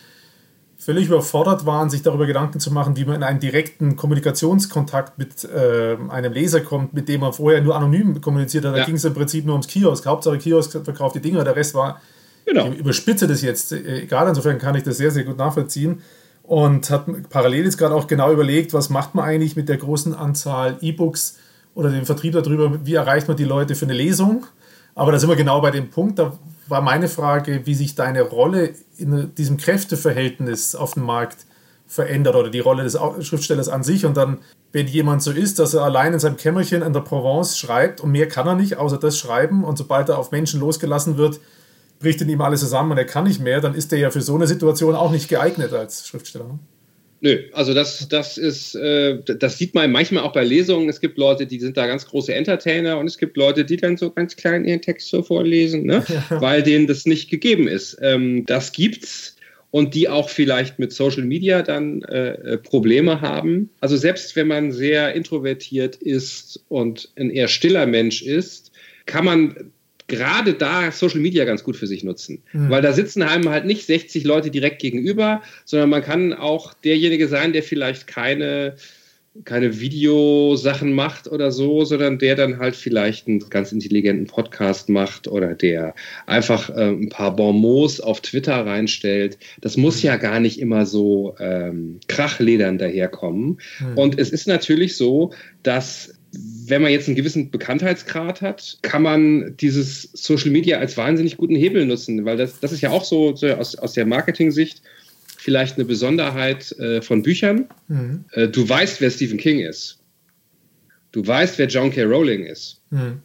völlig überfordert waren, sich darüber Gedanken zu machen, wie man in einen direkten Kommunikationskontakt mit äh, einem Leser kommt, mit dem man vorher nur anonym kommuniziert hat. Da ja. ging es im Prinzip nur ums Kiosk. Hauptsache Kiosk verkauft die Dinger, der Rest war, genau. ich überspitze das jetzt, äh, egal, insofern kann ich das sehr, sehr gut nachvollziehen. Und hat parallel jetzt gerade auch genau überlegt, was macht man eigentlich mit der großen Anzahl E-Books oder dem Vertrieb darüber, wie erreicht man die Leute für eine Lesung. Aber da sind wir genau bei dem Punkt, da war meine Frage, wie sich deine Rolle in diesem Kräfteverhältnis auf dem Markt verändert oder die Rolle des Schriftstellers an sich. Und dann, wenn jemand so ist, dass er allein in seinem Kämmerchen in der Provence schreibt und mehr kann er nicht, außer das Schreiben, und sobald er auf Menschen losgelassen wird, bricht in ihm alles zusammen und er kann nicht mehr, dann ist er ja für so eine Situation auch nicht geeignet als Schriftsteller. Ne? Nö, also das, das ist, äh, das sieht man manchmal auch bei Lesungen. Es gibt Leute, die sind da ganz große Entertainer und es gibt Leute, die dann so ganz klein ihren Text so vorlesen, ne? Ja. weil denen das nicht gegeben ist. Ähm, das gibt's und die auch vielleicht mit Social Media dann äh, äh, Probleme haben. Also selbst wenn man sehr introvertiert ist und ein eher stiller Mensch ist, kann man gerade da Social Media ganz gut für sich nutzen. Mhm. Weil da sitzen einem halt nicht 60 Leute direkt gegenüber, sondern man kann auch derjenige sein, der vielleicht keine, keine Videosachen macht oder so, sondern der dann halt vielleicht einen ganz intelligenten Podcast macht oder der einfach äh, ein paar Bonmots auf Twitter reinstellt. Das muss ja gar nicht immer so ähm, krachledern daherkommen. Mhm. Und es ist natürlich so, dass wenn man jetzt einen gewissen Bekanntheitsgrad hat, kann man dieses Social Media als wahnsinnig guten Hebel nutzen, weil das, das ist ja auch so, so aus, aus der Marketing-Sicht vielleicht eine Besonderheit äh, von Büchern. Mhm. Äh, du weißt, wer Stephen King ist. Du weißt, wer John K. Rowling ist. Mhm.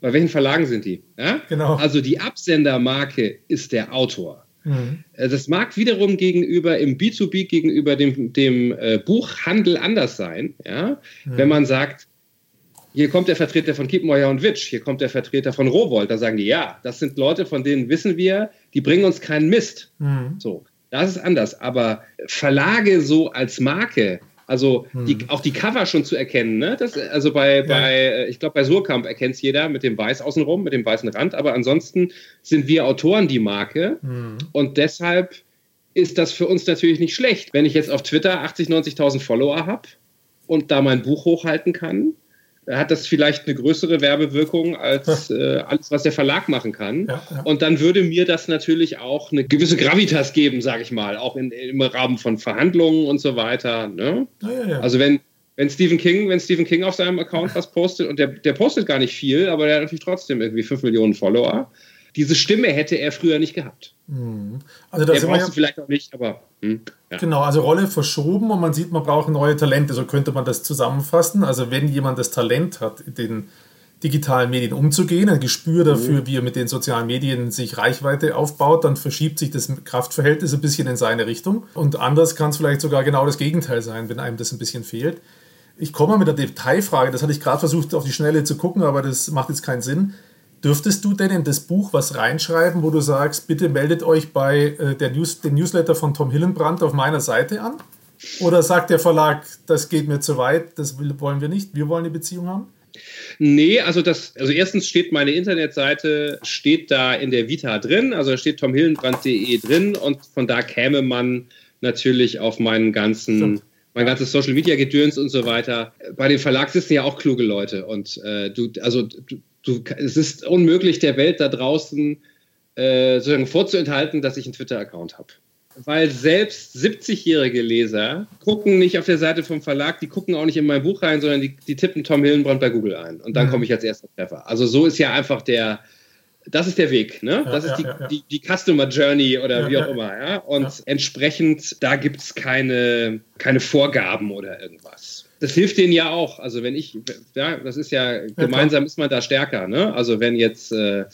Bei welchen Verlagen sind die? Ja? Genau. Also die Absendermarke ist der Autor. Mhm. Äh, das mag wiederum gegenüber im B2B gegenüber dem, dem äh, Buchhandel anders sein, ja? Mhm. wenn man sagt, hier kommt der Vertreter von Kiepenheuer und Witsch, hier kommt der Vertreter von Rowold, da sagen die, ja, das sind Leute, von denen wissen wir, die bringen uns keinen Mist. Mhm. So, das ist anders. Aber Verlage so als Marke, also die, hm. auch die Cover schon zu erkennen. Ne? Das, also bei, ja. bei äh, ich glaube, bei Surkamp erkennt es jeder mit dem Weiß außenrum, mit dem weißen Rand. Aber ansonsten sind wir Autoren die Marke. Hm. Und deshalb ist das für uns natürlich nicht schlecht, wenn ich jetzt auf Twitter 80.000, 90.000 Follower habe und da mein Buch hochhalten kann. Hat das vielleicht eine größere Werbewirkung als äh, alles, was der Verlag machen kann. Ja, ja. Und dann würde mir das natürlich auch eine gewisse Gravitas geben, sage ich mal, auch in, im Rahmen von Verhandlungen und so weiter. Ne? Ja, also wenn, wenn Stephen King, wenn Stephen King auf seinem Account was postet und der, der postet gar nicht viel, aber der hat natürlich trotzdem irgendwie 5 Millionen Follower. Diese Stimme hätte er früher nicht gehabt. Mhm. Also das brauchst ja, vielleicht auch nicht, aber. Hm, ja. Genau, also Rolle verschoben und man sieht, man braucht neue Talente. So könnte man das zusammenfassen. Also wenn jemand das Talent hat, in den digitalen Medien umzugehen, ein Gespür dafür, mhm. wie er mit den sozialen Medien sich Reichweite aufbaut, dann verschiebt sich das Kraftverhältnis ein bisschen in seine Richtung. Und anders kann es vielleicht sogar genau das Gegenteil sein, wenn einem das ein bisschen fehlt. Ich komme mal mit der Detailfrage, das hatte ich gerade versucht auf die Schnelle zu gucken, aber das macht jetzt keinen Sinn. Dürftest du denn in das Buch was reinschreiben, wo du sagst, bitte meldet euch bei äh, der News, den Newsletter von Tom Hillenbrand auf meiner Seite an? Oder sagt der Verlag, das geht mir zu weit, das wollen wir nicht, wir wollen eine Beziehung haben? Nee, also das, also erstens steht meine Internetseite, steht da in der Vita drin, also da steht tomhillenbrand.de drin und von da käme man natürlich auf meinen ganzen, mein ganzes Social Media Gedöns und so weiter. Bei dem Verlag sitzen ja auch kluge Leute und äh, du, also du, du, es ist unmöglich, der Welt da draußen äh, sozusagen vorzuenthalten, dass ich einen Twitter-Account habe. Weil selbst 70-jährige Leser gucken nicht auf der Seite vom Verlag, die gucken auch nicht in mein Buch rein, sondern die, die tippen Tom Hillenbrand bei Google ein. Und dann mhm. komme ich als erster Treffer. Also so ist ja einfach der, das ist der Weg, ne? Das ja, ist die, ja, ja. Die, die, Customer Journey oder wie auch immer, ja. Und entsprechend, da gibt es keine, keine Vorgaben oder irgendwas das hilft denen ja auch. Also wenn ich, ja, das ist ja, gemeinsam ist man da stärker, ne? Also wenn jetzt äh,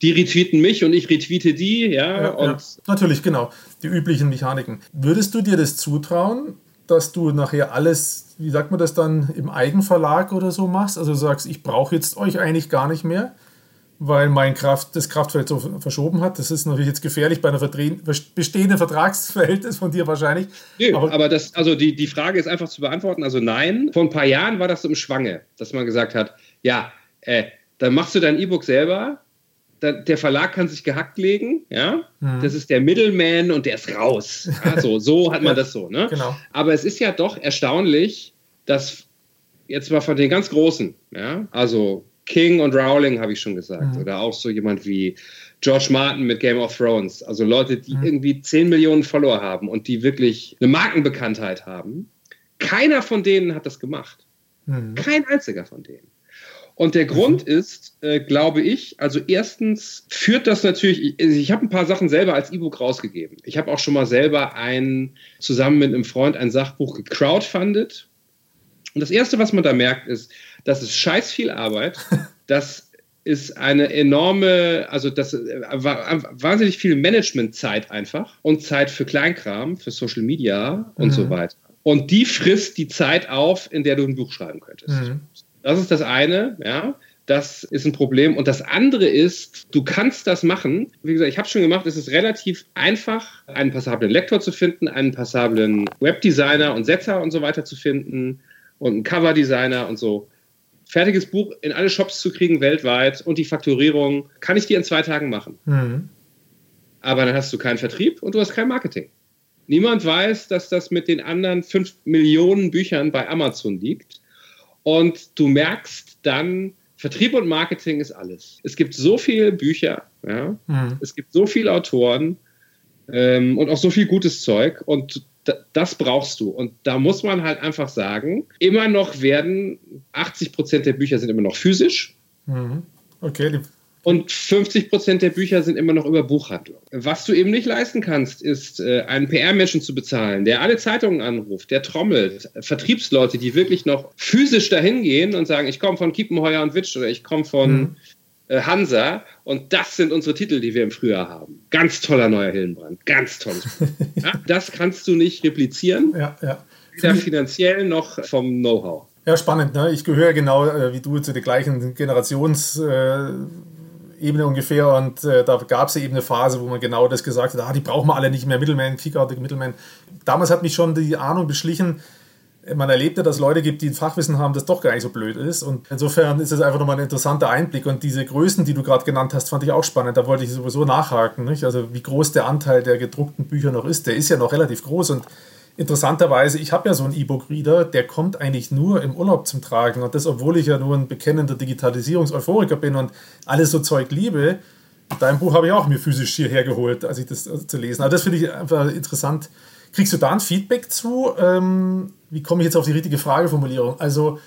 die retweeten mich und ich retweete die, ja, ja und. Ja. Natürlich, genau. Die üblichen Mechaniken. Würdest du dir das zutrauen, dass du nachher alles, wie sagt man das dann, im Eigenverlag oder so machst? Also sagst, ich brauche jetzt euch eigentlich gar nicht mehr? Weil mein Kraft, das Kraftfeld so verschoben hat. Das ist natürlich jetzt gefährlich bei einer bestehenden Vertragsverhältnis von dir wahrscheinlich. Nö, aber, aber, das, also die, die Frage ist einfach zu beantworten. Also nein, vor ein paar Jahren war das so im Schwange, dass man gesagt hat, ja, äh, dann machst du dein E-Book selber, der Verlag kann sich gehackt legen, ja, mhm. das ist der Middleman und der ist raus. Also so hat man das so, ne? Genau. Aber es ist ja doch erstaunlich, dass jetzt mal von den ganz Großen, ja, also King und Rowling, habe ich schon gesagt. Mhm. Oder auch so jemand wie George Martin mit Game of Thrones. Also Leute, die mhm. irgendwie 10 Millionen Follower haben und die wirklich eine Markenbekanntheit haben. Keiner von denen hat das gemacht. Mhm. Kein einziger von denen. Und der Grund mhm. ist, äh, glaube ich, also erstens führt das natürlich, ich, ich habe ein paar Sachen selber als E-Book rausgegeben. Ich habe auch schon mal selber ein, zusammen mit einem Freund ein Sachbuch gecrowdfundet. Und das Erste, was man da merkt, ist, das ist scheiß viel Arbeit. Das ist eine enorme, also das äh, wahnsinnig viel Managementzeit einfach und Zeit für Kleinkram, für Social Media und mhm. so weiter. Und die frisst die Zeit auf, in der du ein Buch schreiben könntest. Mhm. Das ist das eine, ja. Das ist ein Problem. Und das andere ist, du kannst das machen. Wie gesagt, ich habe schon gemacht, es ist relativ einfach, einen passablen Lektor zu finden, einen passablen Webdesigner und Setzer und so weiter zu finden und einen Coverdesigner und so fertiges Buch in alle Shops zu kriegen weltweit und die Fakturierung kann ich dir in zwei Tagen machen. Mhm. Aber dann hast du keinen Vertrieb und du hast kein Marketing. Niemand weiß, dass das mit den anderen fünf Millionen Büchern bei Amazon liegt. Und du merkst dann, Vertrieb und Marketing ist alles. Es gibt so viele Bücher, ja? Mhm. es gibt so viele Autoren ähm, und auch so viel gutes Zeug. Und das brauchst du. Und da muss man halt einfach sagen, immer noch werden 80 Prozent der Bücher sind immer noch physisch. Mhm. Okay. Und 50 Prozent der Bücher sind immer noch über Buchhandlung. Was du eben nicht leisten kannst, ist, äh, einen PR-Menschen zu bezahlen, der alle Zeitungen anruft, der trommelt, Vertriebsleute, die wirklich noch physisch dahin gehen und sagen, ich komme von Kiepenheuer und Witsch oder ich komme von mhm. Äh, Hansa. Und das sind unsere Titel, die wir im Frühjahr haben. Ganz toller neuer Hillenbrand. Ganz tolles. ja, das kannst du nicht replizieren. Ja, ja. Weder finanziell noch vom Know-how. Ja, spannend. Ne? Ich gehöre genau äh, wie du zu der gleichen Generationsebene äh, ungefähr. Und äh, da gab es eben eine Phase, wo man genau das gesagt hat: ah, die brauchen wir alle nicht mehr. Middleman, kickartige Middleman. Damals hat mich schon die Ahnung beschlichen, man erlebt ja, dass Leute gibt, die ein Fachwissen haben, das doch gar nicht so blöd ist. Und insofern ist es einfach nochmal ein interessanter Einblick. Und diese Größen, die du gerade genannt hast, fand ich auch spannend. Da wollte ich sowieso nachhaken. Nicht? Also wie groß der Anteil der gedruckten Bücher noch ist, der ist ja noch relativ groß. Und interessanterweise, ich habe ja so einen E-Book-Reader, der kommt eigentlich nur im Urlaub zum Tragen. Und das, obwohl ich ja nur ein bekennender Digitalisierungs-Euphoriker bin und alles so Zeug liebe. Dein Buch habe ich auch mir physisch hierher geholt, als ich das also zu lesen. Aber das finde ich einfach interessant. Kriegst du da ein Feedback zu? Ähm, wie komme ich jetzt auf die richtige Frageformulierung? Also,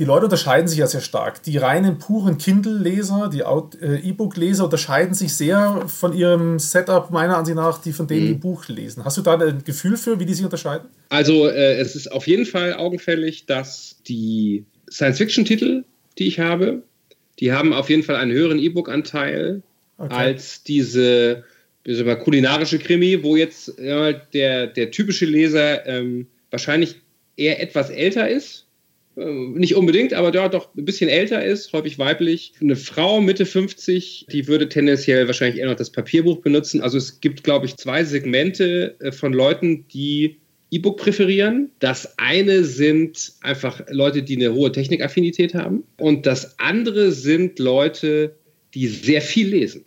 die Leute unterscheiden sich ja sehr stark. Die reinen puren Kindle-Leser, die äh, E-Book-Leser unterscheiden sich sehr von ihrem Setup, meiner Ansicht nach, die von denen, mhm. die Buch lesen. Hast du da ein Gefühl für, wie die sich unterscheiden? Also äh, es ist auf jeden Fall augenfällig, dass die Science-Fiction-Titel, die ich habe, die haben auf jeden Fall einen höheren E-Book-Anteil okay. als diese mal, kulinarische Krimi, wo jetzt ja, der, der typische Leser ähm, wahrscheinlich eher etwas älter ist äh, nicht unbedingt, aber dort doch ein bisschen älter ist, häufig weiblich. Eine Frau Mitte 50, die würde tendenziell wahrscheinlich eher noch das Papierbuch benutzen. Also es gibt, glaube ich, zwei Segmente äh, von Leuten, die E-Book präferieren. Das eine sind einfach Leute, die eine hohe Technikaffinität haben. Und das andere sind Leute, die sehr viel lesen.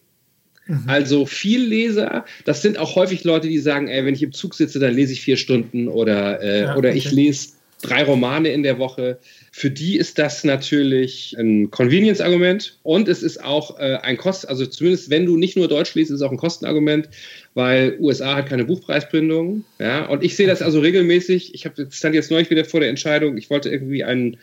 Mhm. Also viel Leser, das sind auch häufig Leute, die sagen, ey, wenn ich im Zug sitze, dann lese ich vier Stunden oder, äh, ja, oder okay. ich lese drei Romane in der Woche. Für die ist das natürlich ein Convenience-Argument und es ist auch äh, ein Kost, also zumindest wenn du nicht nur Deutsch liest, ist es auch ein Kostenargument, weil USA hat keine Buchpreisbindung. Ja, und ich sehe das also regelmäßig. Ich habe stand jetzt neulich wieder vor der Entscheidung, ich wollte irgendwie einen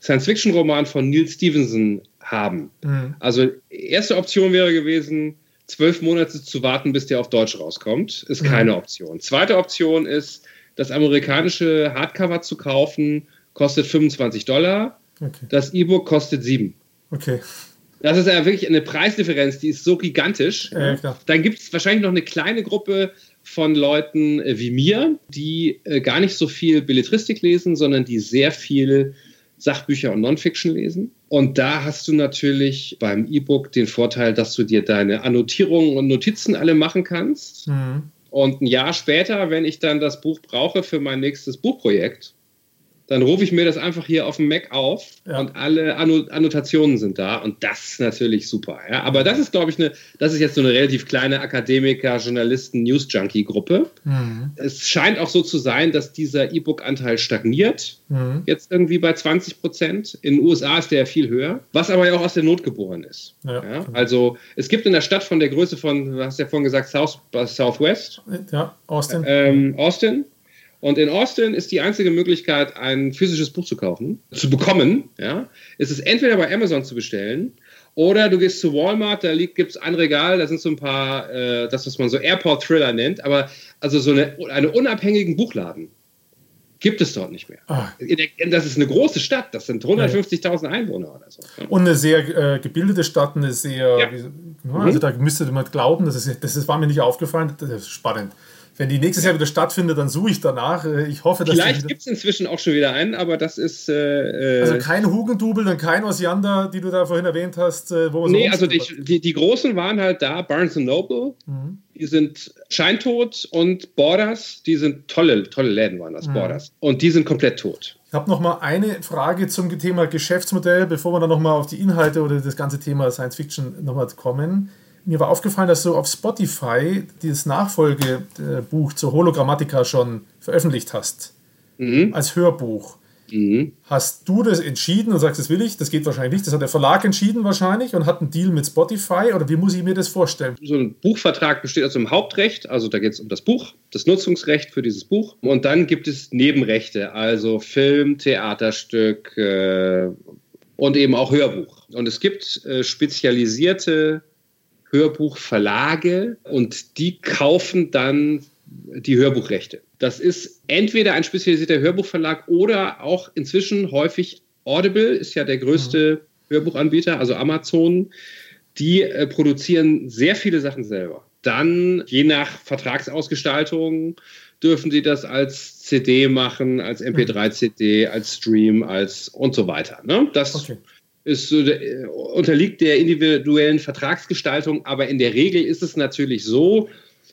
Science-Fiction-Roman von Neil Stevenson haben. Mhm. Also erste Option wäre gewesen, zwölf Monate zu warten, bis der auf Deutsch rauskommt. Ist keine mhm. Option. Zweite Option ist, das amerikanische Hardcover zu kaufen, kostet 25 Dollar. Okay. Das E-Book kostet 7. Okay. Das ist ja wirklich eine Preisdifferenz, die ist so gigantisch. Ja, Dann gibt es wahrscheinlich noch eine kleine Gruppe von Leuten äh, wie mir, die äh, gar nicht so viel Belletristik lesen, sondern die sehr viel Sachbücher und Nonfiction lesen. Und da hast du natürlich beim E-Book den Vorteil, dass du dir deine Annotierungen und Notizen alle machen kannst. Mhm. Und ein Jahr später, wenn ich dann das Buch brauche für mein nächstes Buchprojekt, dann rufe ich mir das einfach hier auf dem Mac auf ja. und alle Annotationen sind da und das ist natürlich super. Ja? Aber das ist, glaube ich, eine, das ist jetzt so eine relativ kleine Akademiker, Journalisten, News-Junkie-Gruppe. Mhm. Es scheint auch so zu sein, dass dieser E-Book-Anteil stagniert, mhm. jetzt irgendwie bei 20 Prozent. In den USA ist der ja viel höher, was aber ja auch aus der Not geboren ist. Ja. Also es gibt in der Stadt von der Größe von, du hast ja vorhin gesagt, South, Southwest. Ja, Austin. Ähm, Austin und in Austin ist die einzige Möglichkeit, ein physisches Buch zu kaufen, zu bekommen. Ja, ist es entweder bei Amazon zu bestellen oder du gehst zu Walmart, da gibt es ein Regal, da sind so ein paar, äh, das, was man so Airport Thriller nennt, aber also so eine, eine unabhängigen Buchladen gibt es dort nicht mehr. Ah. Das ist eine große Stadt, das sind 150.000 Einwohner oder so. Und eine sehr äh, gebildete Stadt, eine sehr, ja. wie, also mhm. da müsste man glauben, das, ist, das war mir nicht aufgefallen, das ist spannend wenn die nächstes Jahr wieder stattfindet, dann suche ich danach. Äh, ich hoffe, dass Vielleicht gibt es inzwischen auch schon wieder einen, aber das ist. Äh, äh, also kein Hugendubel und kein Osiander, die du da vorhin erwähnt hast. Äh, wo nee, so also die, die, die, großen waren halt da, Barnes Noble. Mhm. Die sind scheintot und Borders, die sind tolle, tolle Läden waren das, mhm. Borders. Und die sind komplett tot. Ich habe noch mal eine Frage zum Thema Geschäftsmodell, bevor wir dann noch mal auf die Inhalte oder das ganze Thema Science Fiction noch mal kommen mir war aufgefallen, dass du auf Spotify dieses Nachfolgebuch zur Hologrammatika schon veröffentlicht hast. Mhm. Als Hörbuch. Mhm. Hast du das entschieden und sagst, das will ich? Das geht wahrscheinlich nicht. Das hat der Verlag entschieden wahrscheinlich und hat einen Deal mit Spotify oder wie muss ich mir das vorstellen? So ein Buchvertrag besteht aus einem Hauptrecht, also da geht es um das Buch, das Nutzungsrecht für dieses Buch. Und dann gibt es Nebenrechte, also Film, Theaterstück äh, und eben auch Hörbuch. Und es gibt äh, spezialisierte Hörbuchverlage und die kaufen dann die Hörbuchrechte. Das ist entweder ein spezialisierter Hörbuchverlag oder auch inzwischen häufig Audible, ist ja der größte mhm. Hörbuchanbieter, also Amazon. Die äh, produzieren sehr viele Sachen selber. Dann, je nach Vertragsausgestaltung, dürfen sie das als CD machen, als MP3-CD, als Stream, als und so weiter. Ne? Das okay ist, äh, unterliegt der individuellen Vertragsgestaltung, aber in der Regel ist es natürlich so,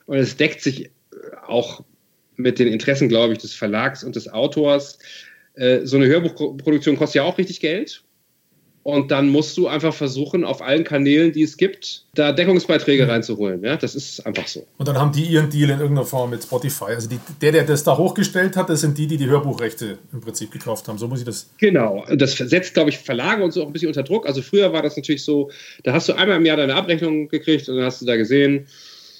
und es deckt sich äh, auch mit den Interessen, glaube ich, des Verlags und des Autors. Äh, so eine Hörbuchproduktion kostet ja auch richtig Geld. Und dann musst du einfach versuchen, auf allen Kanälen, die es gibt, da Deckungsbeiträge mhm. reinzuholen. Ja, das ist einfach so. Und dann haben die ihren Deal in irgendeiner Form mit Spotify. Also die, der, der das da hochgestellt hat, das sind die, die die Hörbuchrechte im Prinzip gekauft haben. So muss ich das. Genau. Das setzt, glaube ich, Verlage und so auch ein bisschen unter Druck. Also früher war das natürlich so, da hast du einmal im Jahr deine Abrechnung gekriegt und dann hast du da gesehen,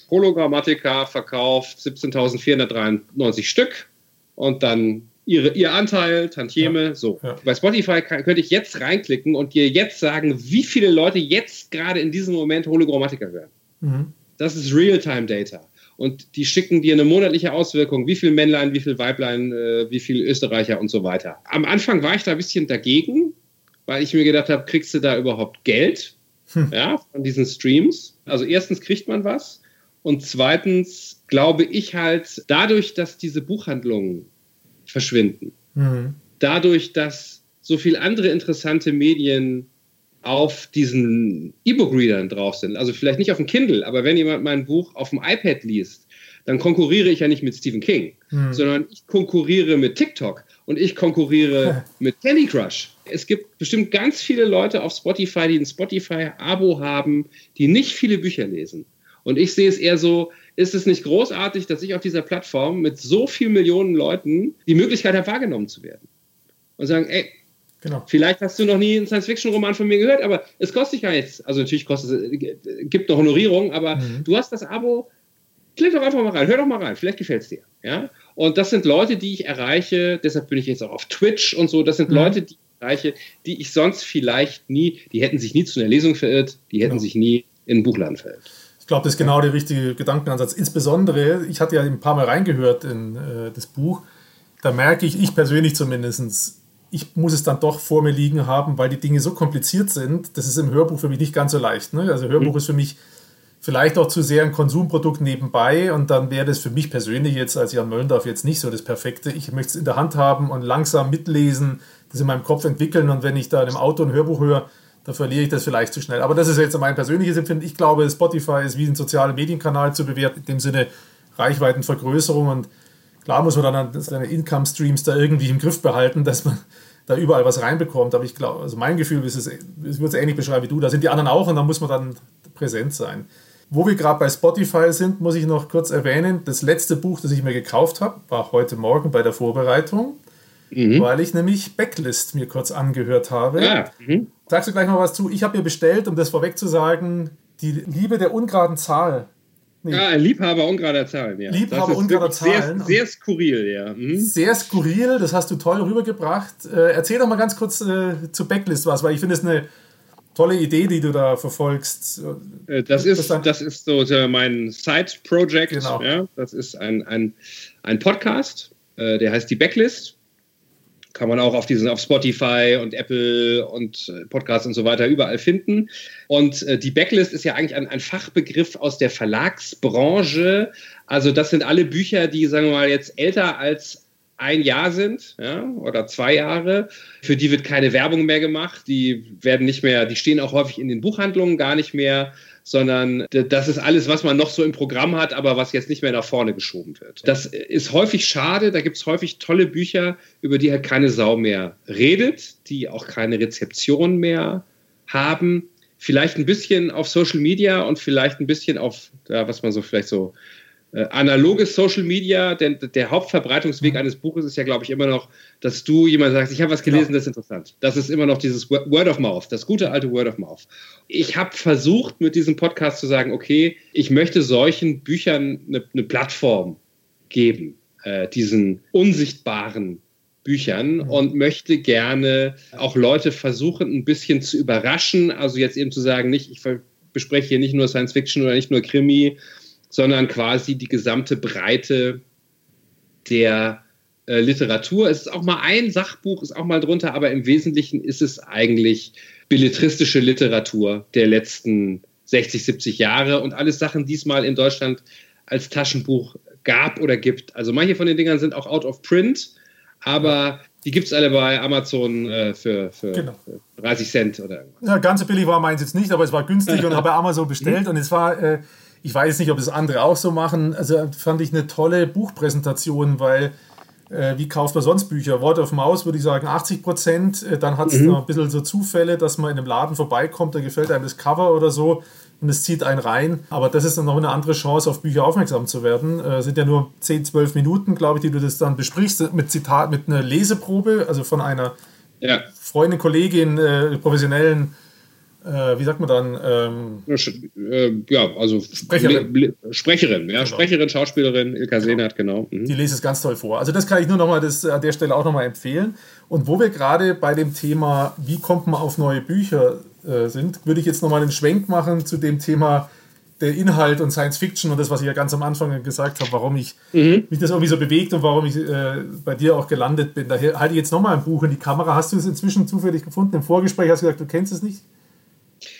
Hologrammatika verkauft 17.493 Stück und dann ihre, ihr Anteil, Tantieme, ja. so. Ja. Bei Spotify kann, könnte ich jetzt reinklicken und dir jetzt sagen, wie viele Leute jetzt gerade in diesem Moment Hologrammatika hören. Mhm. Das ist Real-Time-Data. Und die schicken dir eine monatliche Auswirkung, wie viel Männlein, wie viel Weiblein, äh, wie viel Österreicher und so weiter. Am Anfang war ich da ein bisschen dagegen, weil ich mir gedacht habe, kriegst du da überhaupt Geld hm. ja, von diesen Streams? Also erstens kriegt man was und zweitens glaube ich halt, dadurch, dass diese Buchhandlungen verschwinden. Mhm. Dadurch, dass so viele andere interessante Medien auf diesen E-Book-Readern drauf sind. Also vielleicht nicht auf dem Kindle, aber wenn jemand mein Buch auf dem iPad liest, dann konkurriere ich ja nicht mit Stephen King, mhm. sondern ich konkurriere mit TikTok und ich konkurriere mit Candy Crush. Es gibt bestimmt ganz viele Leute auf Spotify, die ein Spotify-Abo haben, die nicht viele Bücher lesen. Und ich sehe es eher so, ist es nicht großartig, dass ich auf dieser Plattform mit so vielen Millionen Leuten die Möglichkeit habe, wahrgenommen zu werden? Und sagen, ey, Genau. Vielleicht hast du noch nie einen Science-Fiction-Roman von mir gehört, aber es kostet dich gar nichts. Also natürlich kostet es, äh, gibt noch Honorierung, aber mhm. du hast das Abo, klick doch einfach mal rein, hör doch mal rein, vielleicht gefällt es dir. Ja? Und das sind Leute, die ich erreiche, deshalb bin ich jetzt auch auf Twitch und so, das sind mhm. Leute, die ich erreiche, die ich sonst vielleicht nie, die hätten sich nie zu einer Lesung verirrt, die hätten genau. sich nie in einen Buchladen verirrt. Ich glaube, das ist genau der richtige Gedankenansatz. Insbesondere, ich hatte ja ein paar Mal reingehört in äh, das Buch, da merke ich, ich persönlich zumindest, ich muss es dann doch vor mir liegen haben, weil die Dinge so kompliziert sind. Das ist im Hörbuch für mich nicht ganz so leicht. Ne? Also Hörbuch mhm. ist für mich vielleicht auch zu sehr ein Konsumprodukt nebenbei und dann wäre das für mich persönlich jetzt als Jan Möllendorf jetzt nicht so das Perfekte. Ich möchte es in der Hand haben und langsam mitlesen, das in meinem Kopf entwickeln und wenn ich da in einem Auto ein Hörbuch höre, da verliere ich das vielleicht zu schnell. Aber das ist jetzt mein persönliches Empfinden. Ich glaube, Spotify ist wie ein sozialer Medienkanal zu bewerten, in dem Sinne Reichweitenvergrößerung und klar muss man dann seine Income-Streams da irgendwie im Griff behalten, dass man da überall was reinbekommt. Aber ich glaube, also mein Gefühl ist es, ich würde es ähnlich beschreiben wie du, da sind die anderen auch und da muss man dann präsent sein. Wo wir gerade bei Spotify sind, muss ich noch kurz erwähnen, das letzte Buch, das ich mir gekauft habe, war heute Morgen bei der Vorbereitung mhm. weil ich nämlich Backlist mir kurz angehört habe. Ja. Mhm. Sagst du gleich noch was zu? Ich habe mir bestellt, um das vorweg zu sagen, die Liebe der ungeraden Zahl. Nee. Ja, ein Liebhaber ungerader Zahlen, ja. Liebhaber ungerader Zahlen. Sehr, sehr skurril, ja. Mhm. Sehr skurril, das hast du toll rübergebracht. Äh, erzähl doch mal ganz kurz äh, zu Backlist was, weil ich finde es eine tolle Idee, die du da verfolgst. Äh, das, ist, das ist so mein Side-Project. Genau. Ja? Das ist ein, ein, ein Podcast, äh, der heißt die Backlist. Kann man auch auf diesen auf Spotify und Apple und äh, Podcasts und so weiter überall finden. Und äh, die Backlist ist ja eigentlich ein, ein Fachbegriff aus der Verlagsbranche. Also das sind alle Bücher, die, sagen wir mal, jetzt älter als ein Jahr sind ja, oder zwei Jahre. Für die wird keine Werbung mehr gemacht. Die werden nicht mehr, die stehen auch häufig in den Buchhandlungen gar nicht mehr sondern das ist alles, was man noch so im Programm hat, aber was jetzt nicht mehr nach vorne geschoben wird. Das ist häufig schade, da gibt es häufig tolle Bücher, über die halt keine Sau mehr redet, die auch keine Rezeption mehr haben. Vielleicht ein bisschen auf Social Media und vielleicht ein bisschen auf, ja, was man so vielleicht so analoges Social Media, denn der Hauptverbreitungsweg mhm. eines Buches ist ja, glaube ich, immer noch, dass du jemand sagst, ich habe was gelesen, ja. das ist interessant. Das ist immer noch dieses Word of Mouth, das gute alte Word of Mouth. Ich habe versucht, mit diesem Podcast zu sagen, okay, ich möchte solchen Büchern eine, eine Plattform geben, äh, diesen unsichtbaren Büchern mhm. und möchte gerne auch Leute versuchen, ein bisschen zu überraschen. Also jetzt eben zu sagen, nicht, ich bespreche hier nicht nur Science Fiction oder nicht nur Krimi, sondern quasi die gesamte Breite der äh, Literatur. Es ist auch mal ein Sachbuch, ist auch mal drunter, aber im Wesentlichen ist es eigentlich belletristische Literatur der letzten 60, 70 Jahre und alles Sachen, die es mal in Deutschland als Taschenbuch gab oder gibt. Also manche von den Dingern sind auch out of print, aber die gibt es alle bei Amazon äh, für, für, genau. für, 30 Cent oder irgendwas. Ja, ganz so billig war meins jetzt nicht, aber es war günstig und habe bei Amazon bestellt und es war. Äh, ich weiß nicht, ob es andere auch so machen. Also fand ich eine tolle Buchpräsentation, weil äh, wie kauft man sonst Bücher? Wort of Mouse würde ich sagen 80 Prozent. Äh, dann hat es mhm. noch ein bisschen so Zufälle, dass man in einem Laden vorbeikommt, da gefällt einem das Cover oder so und es zieht einen rein. Aber das ist dann noch eine andere Chance, auf Bücher aufmerksam zu werden. Äh, sind ja nur 10, 12 Minuten, glaube ich, die du das dann besprichst, mit Zitat, mit einer Leseprobe, also von einer ja. Freundin, Kollegin, äh, professionellen äh, wie sagt man dann? Ähm, äh, ja, also Sprecherin. Sprecherin, ja, genau. Sprecherin, Schauspielerin, Ilka genau. Sehnert, genau. Mhm. Die lese es ganz toll vor. Also das kann ich nur nochmal an der Stelle auch nochmal empfehlen. Und wo wir gerade bei dem Thema, wie kommt man auf neue Bücher äh, sind, würde ich jetzt nochmal einen Schwenk machen zu dem Thema der Inhalt und Science Fiction und das, was ich ja ganz am Anfang gesagt habe, warum ich mhm. mich das irgendwie so bewegt und warum ich äh, bei dir auch gelandet bin. Da halte ich jetzt nochmal ein Buch in die Kamera. Hast du es inzwischen zufällig gefunden? Im Vorgespräch hast du gesagt, du kennst es nicht?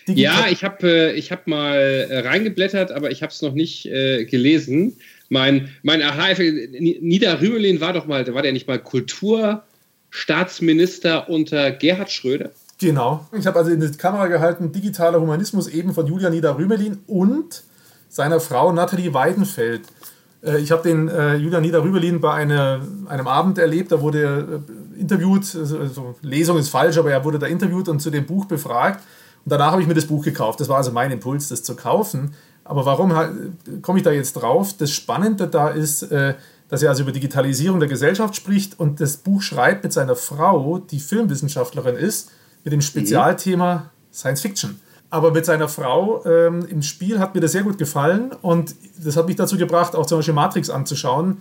Digital ja, ich habe äh, hab mal äh, reingeblättert, aber ich habe es noch nicht äh, gelesen. Mein, mein aha Nieder Rümelin war doch mal, war der nicht mal Kulturstaatsminister unter Gerhard Schröder? Genau. Ich habe also in die Kamera gehalten, digitaler Humanismus eben von Julia Nieder-Rümelin und seiner Frau Nathalie Weidenfeld. Äh, ich habe den äh, Julian Nieder-Rümelin bei eine, einem Abend erlebt, da wurde er äh, interviewt, also, also Lesung ist falsch, aber er wurde da interviewt und zu dem Buch befragt. Und danach habe ich mir das Buch gekauft. Das war also mein Impuls, das zu kaufen. Aber warum komme ich da jetzt drauf? Das Spannende da ist, äh, dass er also über Digitalisierung der Gesellschaft spricht und das Buch schreibt mit seiner Frau, die Filmwissenschaftlerin ist, mit dem Spezialthema Science Fiction. Aber mit seiner Frau ähm, im Spiel hat mir das sehr gut gefallen und das hat mich dazu gebracht, auch zum Beispiel Matrix anzuschauen.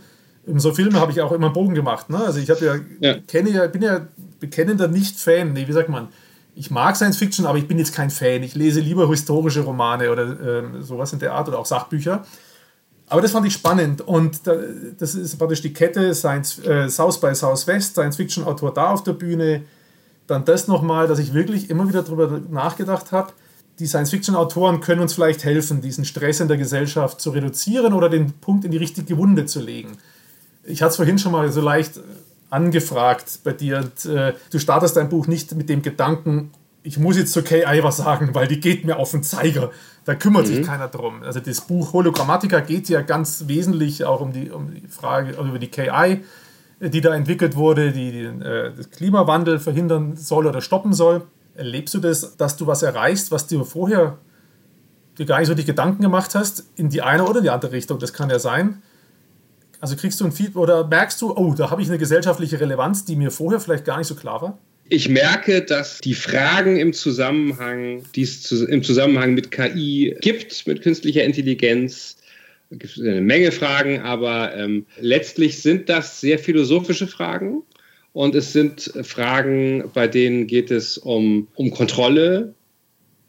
In so Filmen habe ich auch immer einen Bogen gemacht. Ne? Also ich ja, ja. Kenne ja, bin ja bekennender Nicht-Fan, nee, wie sagt man, ich mag Science Fiction, aber ich bin jetzt kein Fan. Ich lese lieber historische Romane oder äh, sowas in der Art oder auch Sachbücher. Aber das fand ich spannend und da, das ist praktisch die Kette Science, äh, South by Southwest, Science Fiction Autor da auf der Bühne. Dann das nochmal, dass ich wirklich immer wieder darüber nachgedacht habe. Die Science Fiction Autoren können uns vielleicht helfen, diesen Stress in der Gesellschaft zu reduzieren oder den Punkt in die richtige Wunde zu legen. Ich hatte es vorhin schon mal so leicht angefragt bei dir. Und, äh, du startest dein Buch nicht mit dem Gedanken, ich muss jetzt zur KI was sagen, weil die geht mir auf den Zeiger. Da kümmert mhm. sich keiner drum. Also das Buch Hologrammatica geht ja ganz wesentlich auch um die, um die Frage, also über die KI, die da entwickelt wurde, die, die äh, das Klimawandel verhindern soll oder stoppen soll. Erlebst du das, dass du was erreichst, was dir vorher dir gar nicht so die Gedanken gemacht hast, in die eine oder die andere Richtung? Das kann ja sein. Also kriegst du ein Feedback oder merkst du, oh, da habe ich eine gesellschaftliche Relevanz, die mir vorher vielleicht gar nicht so klar war? Ich merke, dass die Fragen im Zusammenhang, die es im Zusammenhang mit KI gibt, mit künstlicher Intelligenz, es gibt eine Menge Fragen, aber ähm, letztlich sind das sehr philosophische Fragen. Und es sind Fragen, bei denen geht es um, um Kontrolle,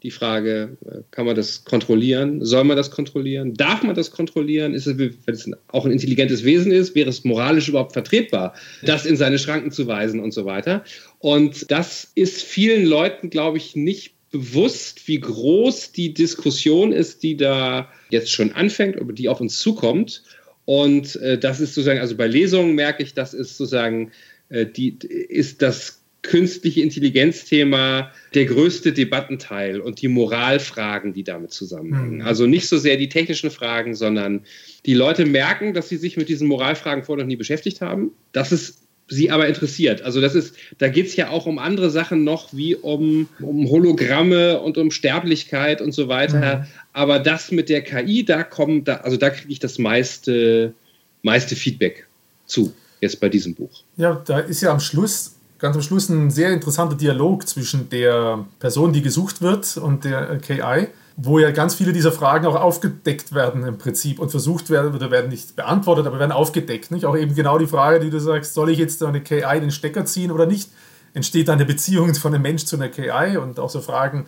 die Frage, äh, kann man das kontrollieren? Soll man das kontrollieren? Darf man das kontrollieren? Ist es, wenn es auch ein intelligentes Wesen ist, wäre es moralisch überhaupt vertretbar, das in seine Schranken zu weisen und so weiter? Und das ist vielen Leuten, glaube ich, nicht bewusst, wie groß die Diskussion ist, die da jetzt schon anfängt, aber die auf uns zukommt. Und äh, das ist sozusagen, also bei Lesungen merke ich, das ist sozusagen, äh, die, ist das künstliche Intelligenzthema der größte Debattenteil und die Moralfragen, die damit zusammenhängen. Mhm. Also nicht so sehr die technischen Fragen, sondern die Leute merken, dass sie sich mit diesen Moralfragen vorher noch nie beschäftigt haben. Das ist sie aber interessiert. Also das ist, da geht es ja auch um andere Sachen noch, wie um, um Hologramme und um Sterblichkeit und so weiter. Mhm. Aber das mit der KI, da kommt, da, also da kriege ich das meiste, meiste Feedback zu, jetzt bei diesem Buch. Ja, da ist ja am Schluss ganz am Schluss ein sehr interessanter Dialog zwischen der Person, die gesucht wird, und der KI, wo ja ganz viele dieser Fragen auch aufgedeckt werden im Prinzip und versucht werden, oder werden nicht beantwortet, aber werden aufgedeckt. Nicht? Auch eben genau die Frage, die du sagst, soll ich jetzt eine KI den Stecker ziehen oder nicht? Entsteht da eine Beziehung von einem Mensch zu einer KI und auch so Fragen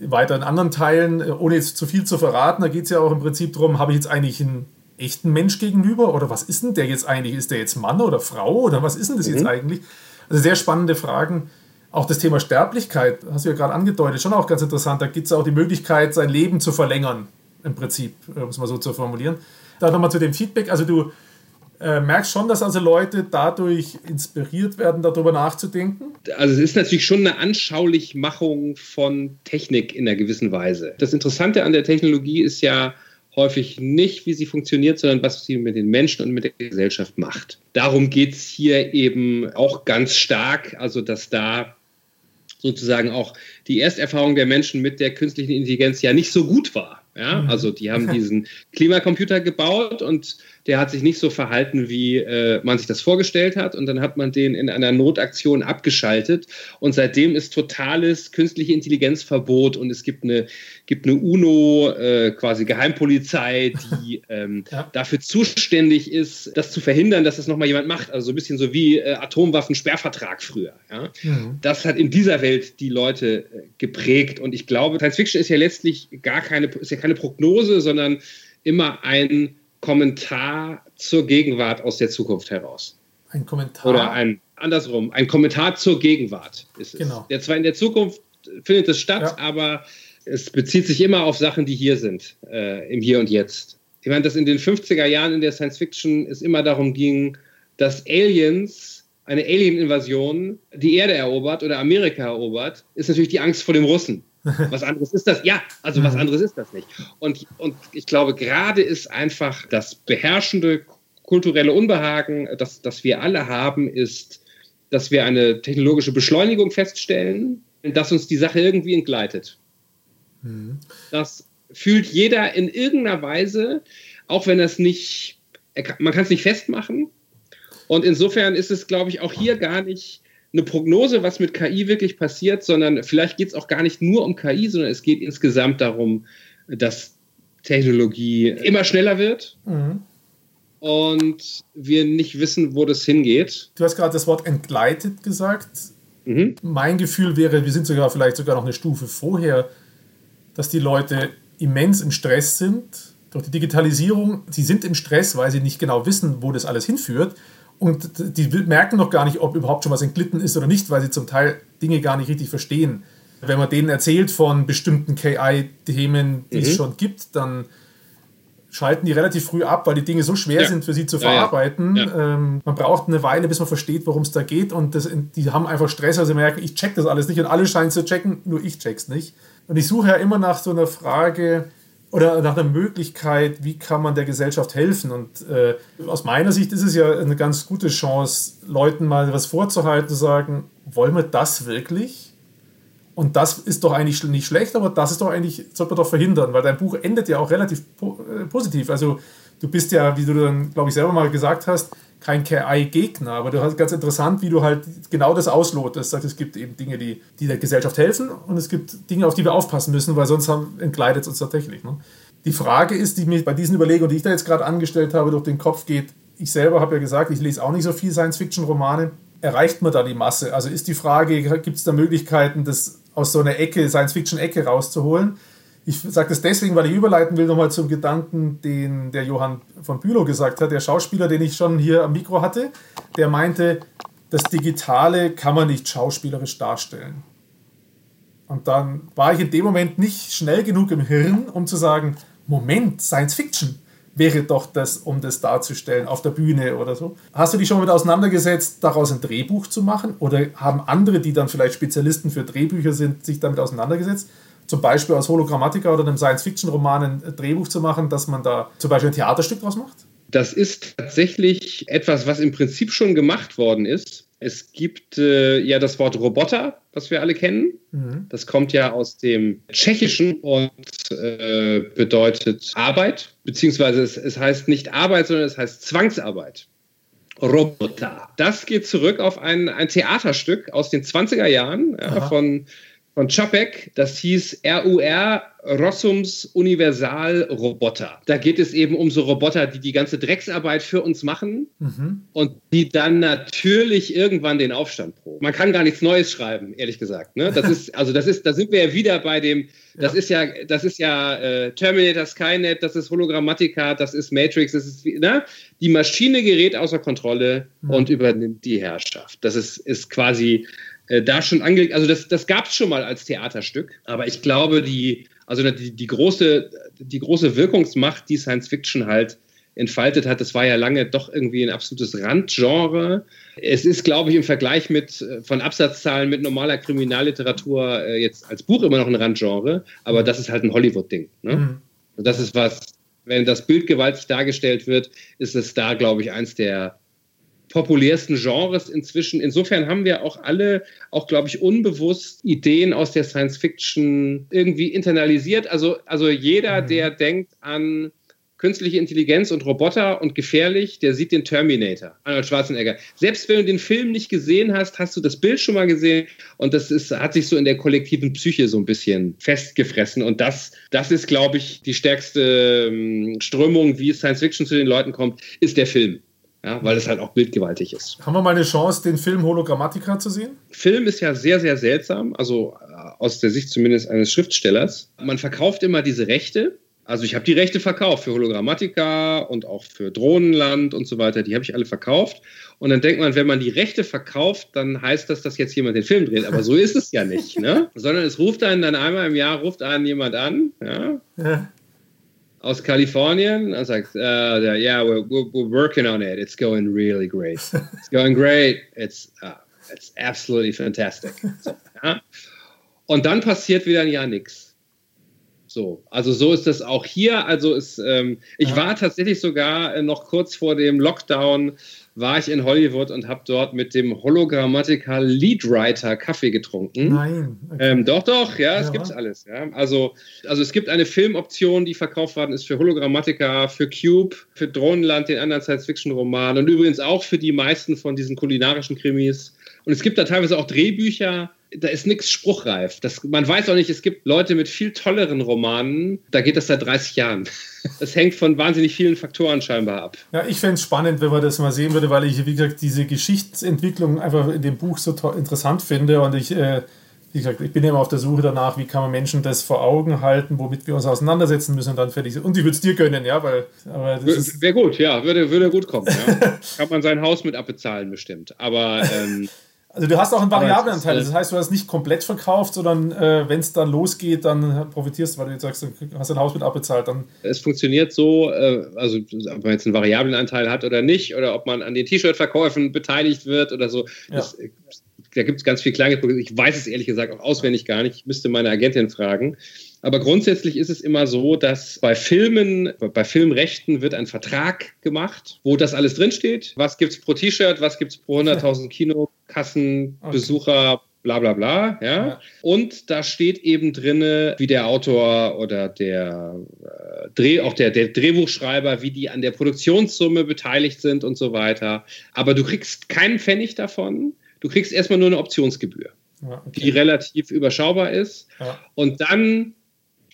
weiter in anderen Teilen, ohne jetzt zu viel zu verraten, da geht es ja auch im Prinzip darum, habe ich jetzt eigentlich einen echten Mensch gegenüber oder was ist denn der jetzt eigentlich? Ist der jetzt Mann oder Frau oder was ist denn das mhm. jetzt eigentlich? Also sehr spannende Fragen. Auch das Thema Sterblichkeit, hast du ja gerade angedeutet, schon auch ganz interessant. Da gibt es auch die Möglichkeit, sein Leben zu verlängern, im Prinzip, um es mal so zu formulieren. Da nochmal zu dem Feedback. Also du äh, merkst schon, dass also Leute dadurch inspiriert werden, darüber nachzudenken? Also es ist natürlich schon eine Anschaulichmachung von Technik in einer gewissen Weise. Das Interessante an der Technologie ist ja häufig nicht, wie sie funktioniert, sondern was sie mit den Menschen und mit der Gesellschaft macht. Darum geht es hier eben auch ganz stark, also dass da sozusagen auch die Ersterfahrung der Menschen mit der künstlichen Intelligenz ja nicht so gut war. Ja, mhm. also die haben diesen Klimacomputer gebaut und der hat sich nicht so verhalten, wie äh, man sich das vorgestellt hat. Und dann hat man den in einer Notaktion abgeschaltet. Und seitdem ist totales künstliche Intelligenzverbot und es gibt eine, gibt eine UNO, äh, quasi Geheimpolizei, die ähm, ja. dafür zuständig ist, das zu verhindern, dass das nochmal jemand macht. Also so ein bisschen so wie äh, Atomwaffensperrvertrag früher. Ja? Mhm. Das hat in dieser Welt die Leute äh, geprägt. Und ich glaube, Science Fiction ist ja letztlich gar keine, keine Prognose, sondern immer ein Kommentar zur Gegenwart aus der Zukunft heraus. Ein Kommentar. Oder ein andersrum, ein Kommentar zur Gegenwart ist es. Genau. Der zwar in der Zukunft findet es statt, ja. aber es bezieht sich immer auf Sachen, die hier sind, äh, im Hier und Jetzt. Ich meine, dass in den 50er Jahren in der Science Fiction es immer darum ging, dass Aliens, eine Alien-Invasion, die Erde erobert oder Amerika erobert, ist natürlich die Angst vor dem Russen. Was anderes ist das? Ja, also was mhm. anderes ist das nicht. Und, und ich glaube, gerade ist einfach das beherrschende kulturelle Unbehagen, das, das wir alle haben, ist, dass wir eine technologische Beschleunigung feststellen, dass uns die Sache irgendwie entgleitet. Mhm. Das fühlt jeder in irgendeiner Weise, auch wenn das nicht, man kann es nicht festmachen. Und insofern ist es, glaube ich, auch hier gar nicht eine Prognose, was mit KI wirklich passiert, sondern vielleicht geht es auch gar nicht nur um KI, sondern es geht insgesamt darum, dass Technologie immer schneller wird. Mhm. Und wir nicht wissen, wo das hingeht. Du hast gerade das Wort entgleitet gesagt. Mhm. Mein Gefühl wäre, wir sind sogar vielleicht sogar noch eine Stufe vorher, dass die Leute immens im Stress sind durch die Digitalisierung. Sie sind im Stress, weil sie nicht genau wissen, wo das alles hinführt. Und die merken noch gar nicht, ob überhaupt schon was entglitten ist oder nicht, weil sie zum Teil Dinge gar nicht richtig verstehen. Wenn man denen erzählt von bestimmten KI-Themen, die mhm. es schon gibt, dann schalten die relativ früh ab, weil die Dinge so schwer ja. sind für sie zu verarbeiten. Ja, ja. Ähm, man braucht eine Weile, bis man versteht, worum es da geht. Und das, die haben einfach Stress, also merken, ich check das alles nicht. Und alle scheinen zu checken, nur ich check's nicht. Und ich suche ja immer nach so einer Frage, oder nach einer Möglichkeit, wie kann man der Gesellschaft helfen. Und äh, aus meiner Sicht ist es ja eine ganz gute Chance, Leuten mal was vorzuhalten, zu sagen, wollen wir das wirklich? Und das ist doch eigentlich nicht schlecht, aber das ist doch eigentlich, sollte man doch verhindern, weil dein Buch endet ja auch relativ po äh, positiv. Also du bist ja, wie du dann, glaube ich, selber mal gesagt hast, kein KI-Gegner, aber du hast ganz interessant, wie du halt genau das auslotest. Sagst, es gibt eben Dinge, die, die der Gesellschaft helfen und es gibt Dinge, auf die wir aufpassen müssen, weil sonst haben, entgleitet es uns tatsächlich. Ne? Die Frage ist, die mir bei diesen Überlegungen, die ich da jetzt gerade angestellt habe, durch den Kopf geht, ich selber habe ja gesagt, ich lese auch nicht so viel Science-Fiction-Romane. Erreicht man da die Masse? Also ist die Frage, gibt es da Möglichkeiten, das aus so einer Ecke, Science-Fiction-Ecke rauszuholen? Ich sage das deswegen, weil ich überleiten will nochmal zum Gedanken, den der Johann von Bülow gesagt hat, der Schauspieler, den ich schon hier am Mikro hatte, der meinte, das Digitale kann man nicht schauspielerisch darstellen. Und dann war ich in dem Moment nicht schnell genug im Hirn, um zu sagen, Moment, Science Fiction wäre doch das, um das darzustellen auf der Bühne oder so. Hast du dich schon mit auseinandergesetzt, daraus ein Drehbuch zu machen? Oder haben andere, die dann vielleicht Spezialisten für Drehbücher sind, sich damit auseinandergesetzt? Zum Beispiel aus Hologrammatika oder einem Science-Fiction-Roman ein Drehbuch zu machen, dass man da zum Beispiel ein Theaterstück draus macht? Das ist tatsächlich etwas, was im Prinzip schon gemacht worden ist. Es gibt äh, ja das Wort Roboter, was wir alle kennen. Mhm. Das kommt ja aus dem Tschechischen und äh, bedeutet Arbeit, beziehungsweise es, es heißt nicht Arbeit, sondern es heißt Zwangsarbeit. Roboter. Das geht zurück auf ein, ein Theaterstück aus den 20er Jahren ja, von von Chapek, das hieß RUR Rossums Universal Roboter. Da geht es eben um so Roboter, die die ganze Drecksarbeit für uns machen mhm. und die dann natürlich irgendwann den Aufstand proben. Man kann gar nichts Neues schreiben, ehrlich gesagt. Ne? Das ist, also das ist, da sind wir ja wieder bei dem, das ja. ist ja, das ist ja äh, Terminator Skynet, das ist Hologrammatica, das ist Matrix, das ist, ne? Die Maschine gerät außer Kontrolle mhm. und übernimmt die Herrschaft. Das ist, ist quasi äh, da schon angelegt. Also das, das gab es schon mal als Theaterstück, aber ich glaube, die, also die, die, große, die große Wirkungsmacht, die Science Fiction halt entfaltet hat, das war ja lange doch irgendwie ein absolutes Randgenre. Es ist, glaube ich, im Vergleich mit äh, von Absatzzahlen mit normaler Kriminalliteratur äh, jetzt als Buch immer noch ein Randgenre, aber das ist halt ein Hollywood-Ding. Ne? Mhm. Und das ist was, wenn das Bild gewaltig dargestellt wird, ist es da, glaube ich, eins der populärsten Genres inzwischen. Insofern haben wir auch alle, auch glaube ich, unbewusst Ideen aus der Science Fiction irgendwie internalisiert. Also, also jeder, mhm. der denkt an künstliche Intelligenz und Roboter und gefährlich, der sieht den Terminator, Arnold Schwarzenegger. Selbst wenn du den Film nicht gesehen hast, hast du das Bild schon mal gesehen und das ist, hat sich so in der kollektiven Psyche so ein bisschen festgefressen und das, das ist, glaube ich, die stärkste ähm, Strömung, wie Science Fiction zu den Leuten kommt, ist der Film. Ja, weil es halt auch bildgewaltig ist. Haben wir mal eine Chance, den Film Hologrammatica zu sehen? Film ist ja sehr, sehr seltsam, also äh, aus der Sicht zumindest eines Schriftstellers. Man verkauft immer diese Rechte also ich habe die Rechte verkauft für Hologrammatika und auch für Drohnenland und so weiter. Die habe ich alle verkauft. Und dann denkt man, wenn man die Rechte verkauft, dann heißt das, dass jetzt jemand den Film dreht. Aber so ist es ja nicht, ne? Sondern es ruft einen dann einmal im Jahr, ruft einen jemand an, ja? ja. Aus Kalifornien und sagt, uh, yeah, we're, we're, working on it. It's going really great. It's going great. It's, uh, it's absolutely fantastic. So, ja? Und dann passiert wieder ein Jahr nichts. So, also so ist das auch hier. Also es, ähm, ich war tatsächlich sogar äh, noch kurz vor dem Lockdown war ich in Hollywood und habe dort mit dem Hologrammatica Leadwriter Kaffee getrunken. Nein. Okay. Ähm, doch, doch, ja, es ja. gibt alles. Ja. Also, also es gibt eine Filmoption, die verkauft worden ist für Hologrammatica, für Cube, für Drohnenland, den anderen Science-Fiction-Roman und übrigens auch für die meisten von diesen kulinarischen Krimis. Und es gibt da teilweise auch Drehbücher, da ist nichts spruchreif. Das, man weiß auch nicht, es gibt Leute mit viel tolleren Romanen, da geht das seit 30 Jahren. Das hängt von wahnsinnig vielen Faktoren scheinbar ab. Ja, ich fände es spannend, wenn man das mal sehen würde, weil ich, wie gesagt, diese Geschichtsentwicklung einfach in dem Buch so interessant finde und ich. Äh, wie gesagt, ich bin immer auf der Suche danach, wie kann man Menschen das vor Augen halten, womit wir uns auseinandersetzen müssen und dann fertig sind. Und ich würde es dir gönnen, ja, weil. Wäre gut, ja, würde, würde gut kommen. Ja. kann man sein Haus mit abbezahlen, bestimmt. Aber ähm, also du hast auch einen Variablenanteil, das heißt, du hast nicht komplett verkauft, sondern äh, wenn es dann losgeht, dann profitierst du, weil du jetzt sagst, du hast dein Haus mit abbezahlt. Dann es funktioniert so, äh, also ob man jetzt einen Variablenanteil hat oder nicht, oder ob man an den T-Shirt-Verkäufen beteiligt wird oder so. Ja. Das, da gibt es ganz viel kleine Produkte. Ich weiß es ehrlich gesagt auch auswendig gar nicht. Ich müsste meine Agentin fragen. Aber grundsätzlich ist es immer so, dass bei Filmen, bei Filmrechten wird ein Vertrag gemacht, wo das alles drinsteht. Was gibt es pro T-Shirt, was gibt es pro 100.000 Kinokassen, Besucher, bla bla bla, ja? ja. Und da steht eben drin, wie der Autor oder der äh, Dreh, auch der, der Drehbuchschreiber, wie die an der Produktionssumme beteiligt sind und so weiter. Aber du kriegst keinen Pfennig davon. Du kriegst erstmal nur eine Optionsgebühr, ja, okay. die relativ überschaubar ist. Ja. Und dann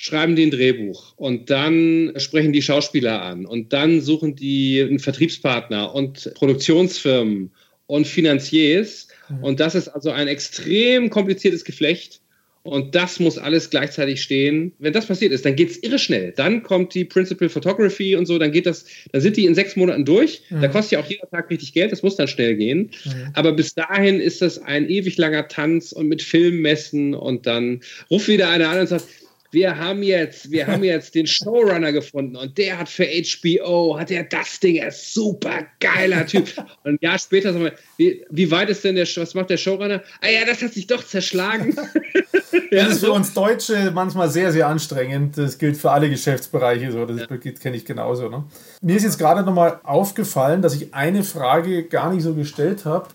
schreiben die ein Drehbuch und dann sprechen die Schauspieler an und dann suchen die einen Vertriebspartner und Produktionsfirmen und Finanziers. Mhm. Und das ist also ein extrem kompliziertes Geflecht. Und das muss alles gleichzeitig stehen. Wenn das passiert ist, dann geht es irre schnell. Dann kommt die Principal Photography und so, dann geht das, dann sind die in sechs Monaten durch. Mhm. Da kostet ja auch jeder Tag richtig Geld, das muss dann schnell gehen. Mhm. Aber bis dahin ist das ein ewig langer Tanz und mit Filmmessen und dann ruft wieder einer an und sagt, wir haben jetzt, wir haben jetzt den Showrunner gefunden und der hat für HBO, hat er das Ding, er ist super geiler Typ. Und ein Jahr später sagen wir, wie, wie weit ist denn der, was macht der Showrunner? Ah ja, das hat sich doch zerschlagen. das ist für uns Deutsche manchmal sehr, sehr anstrengend. Das gilt für alle Geschäftsbereiche so, das ja. kenne ich genauso. Ne? Mir ist jetzt gerade nochmal aufgefallen, dass ich eine Frage gar nicht so gestellt habe.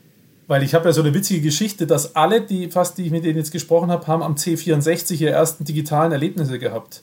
Weil ich habe ja so eine witzige Geschichte, dass alle, die fast, die ich mit denen jetzt gesprochen habe, haben am C64 ihre ersten digitalen Erlebnisse gehabt.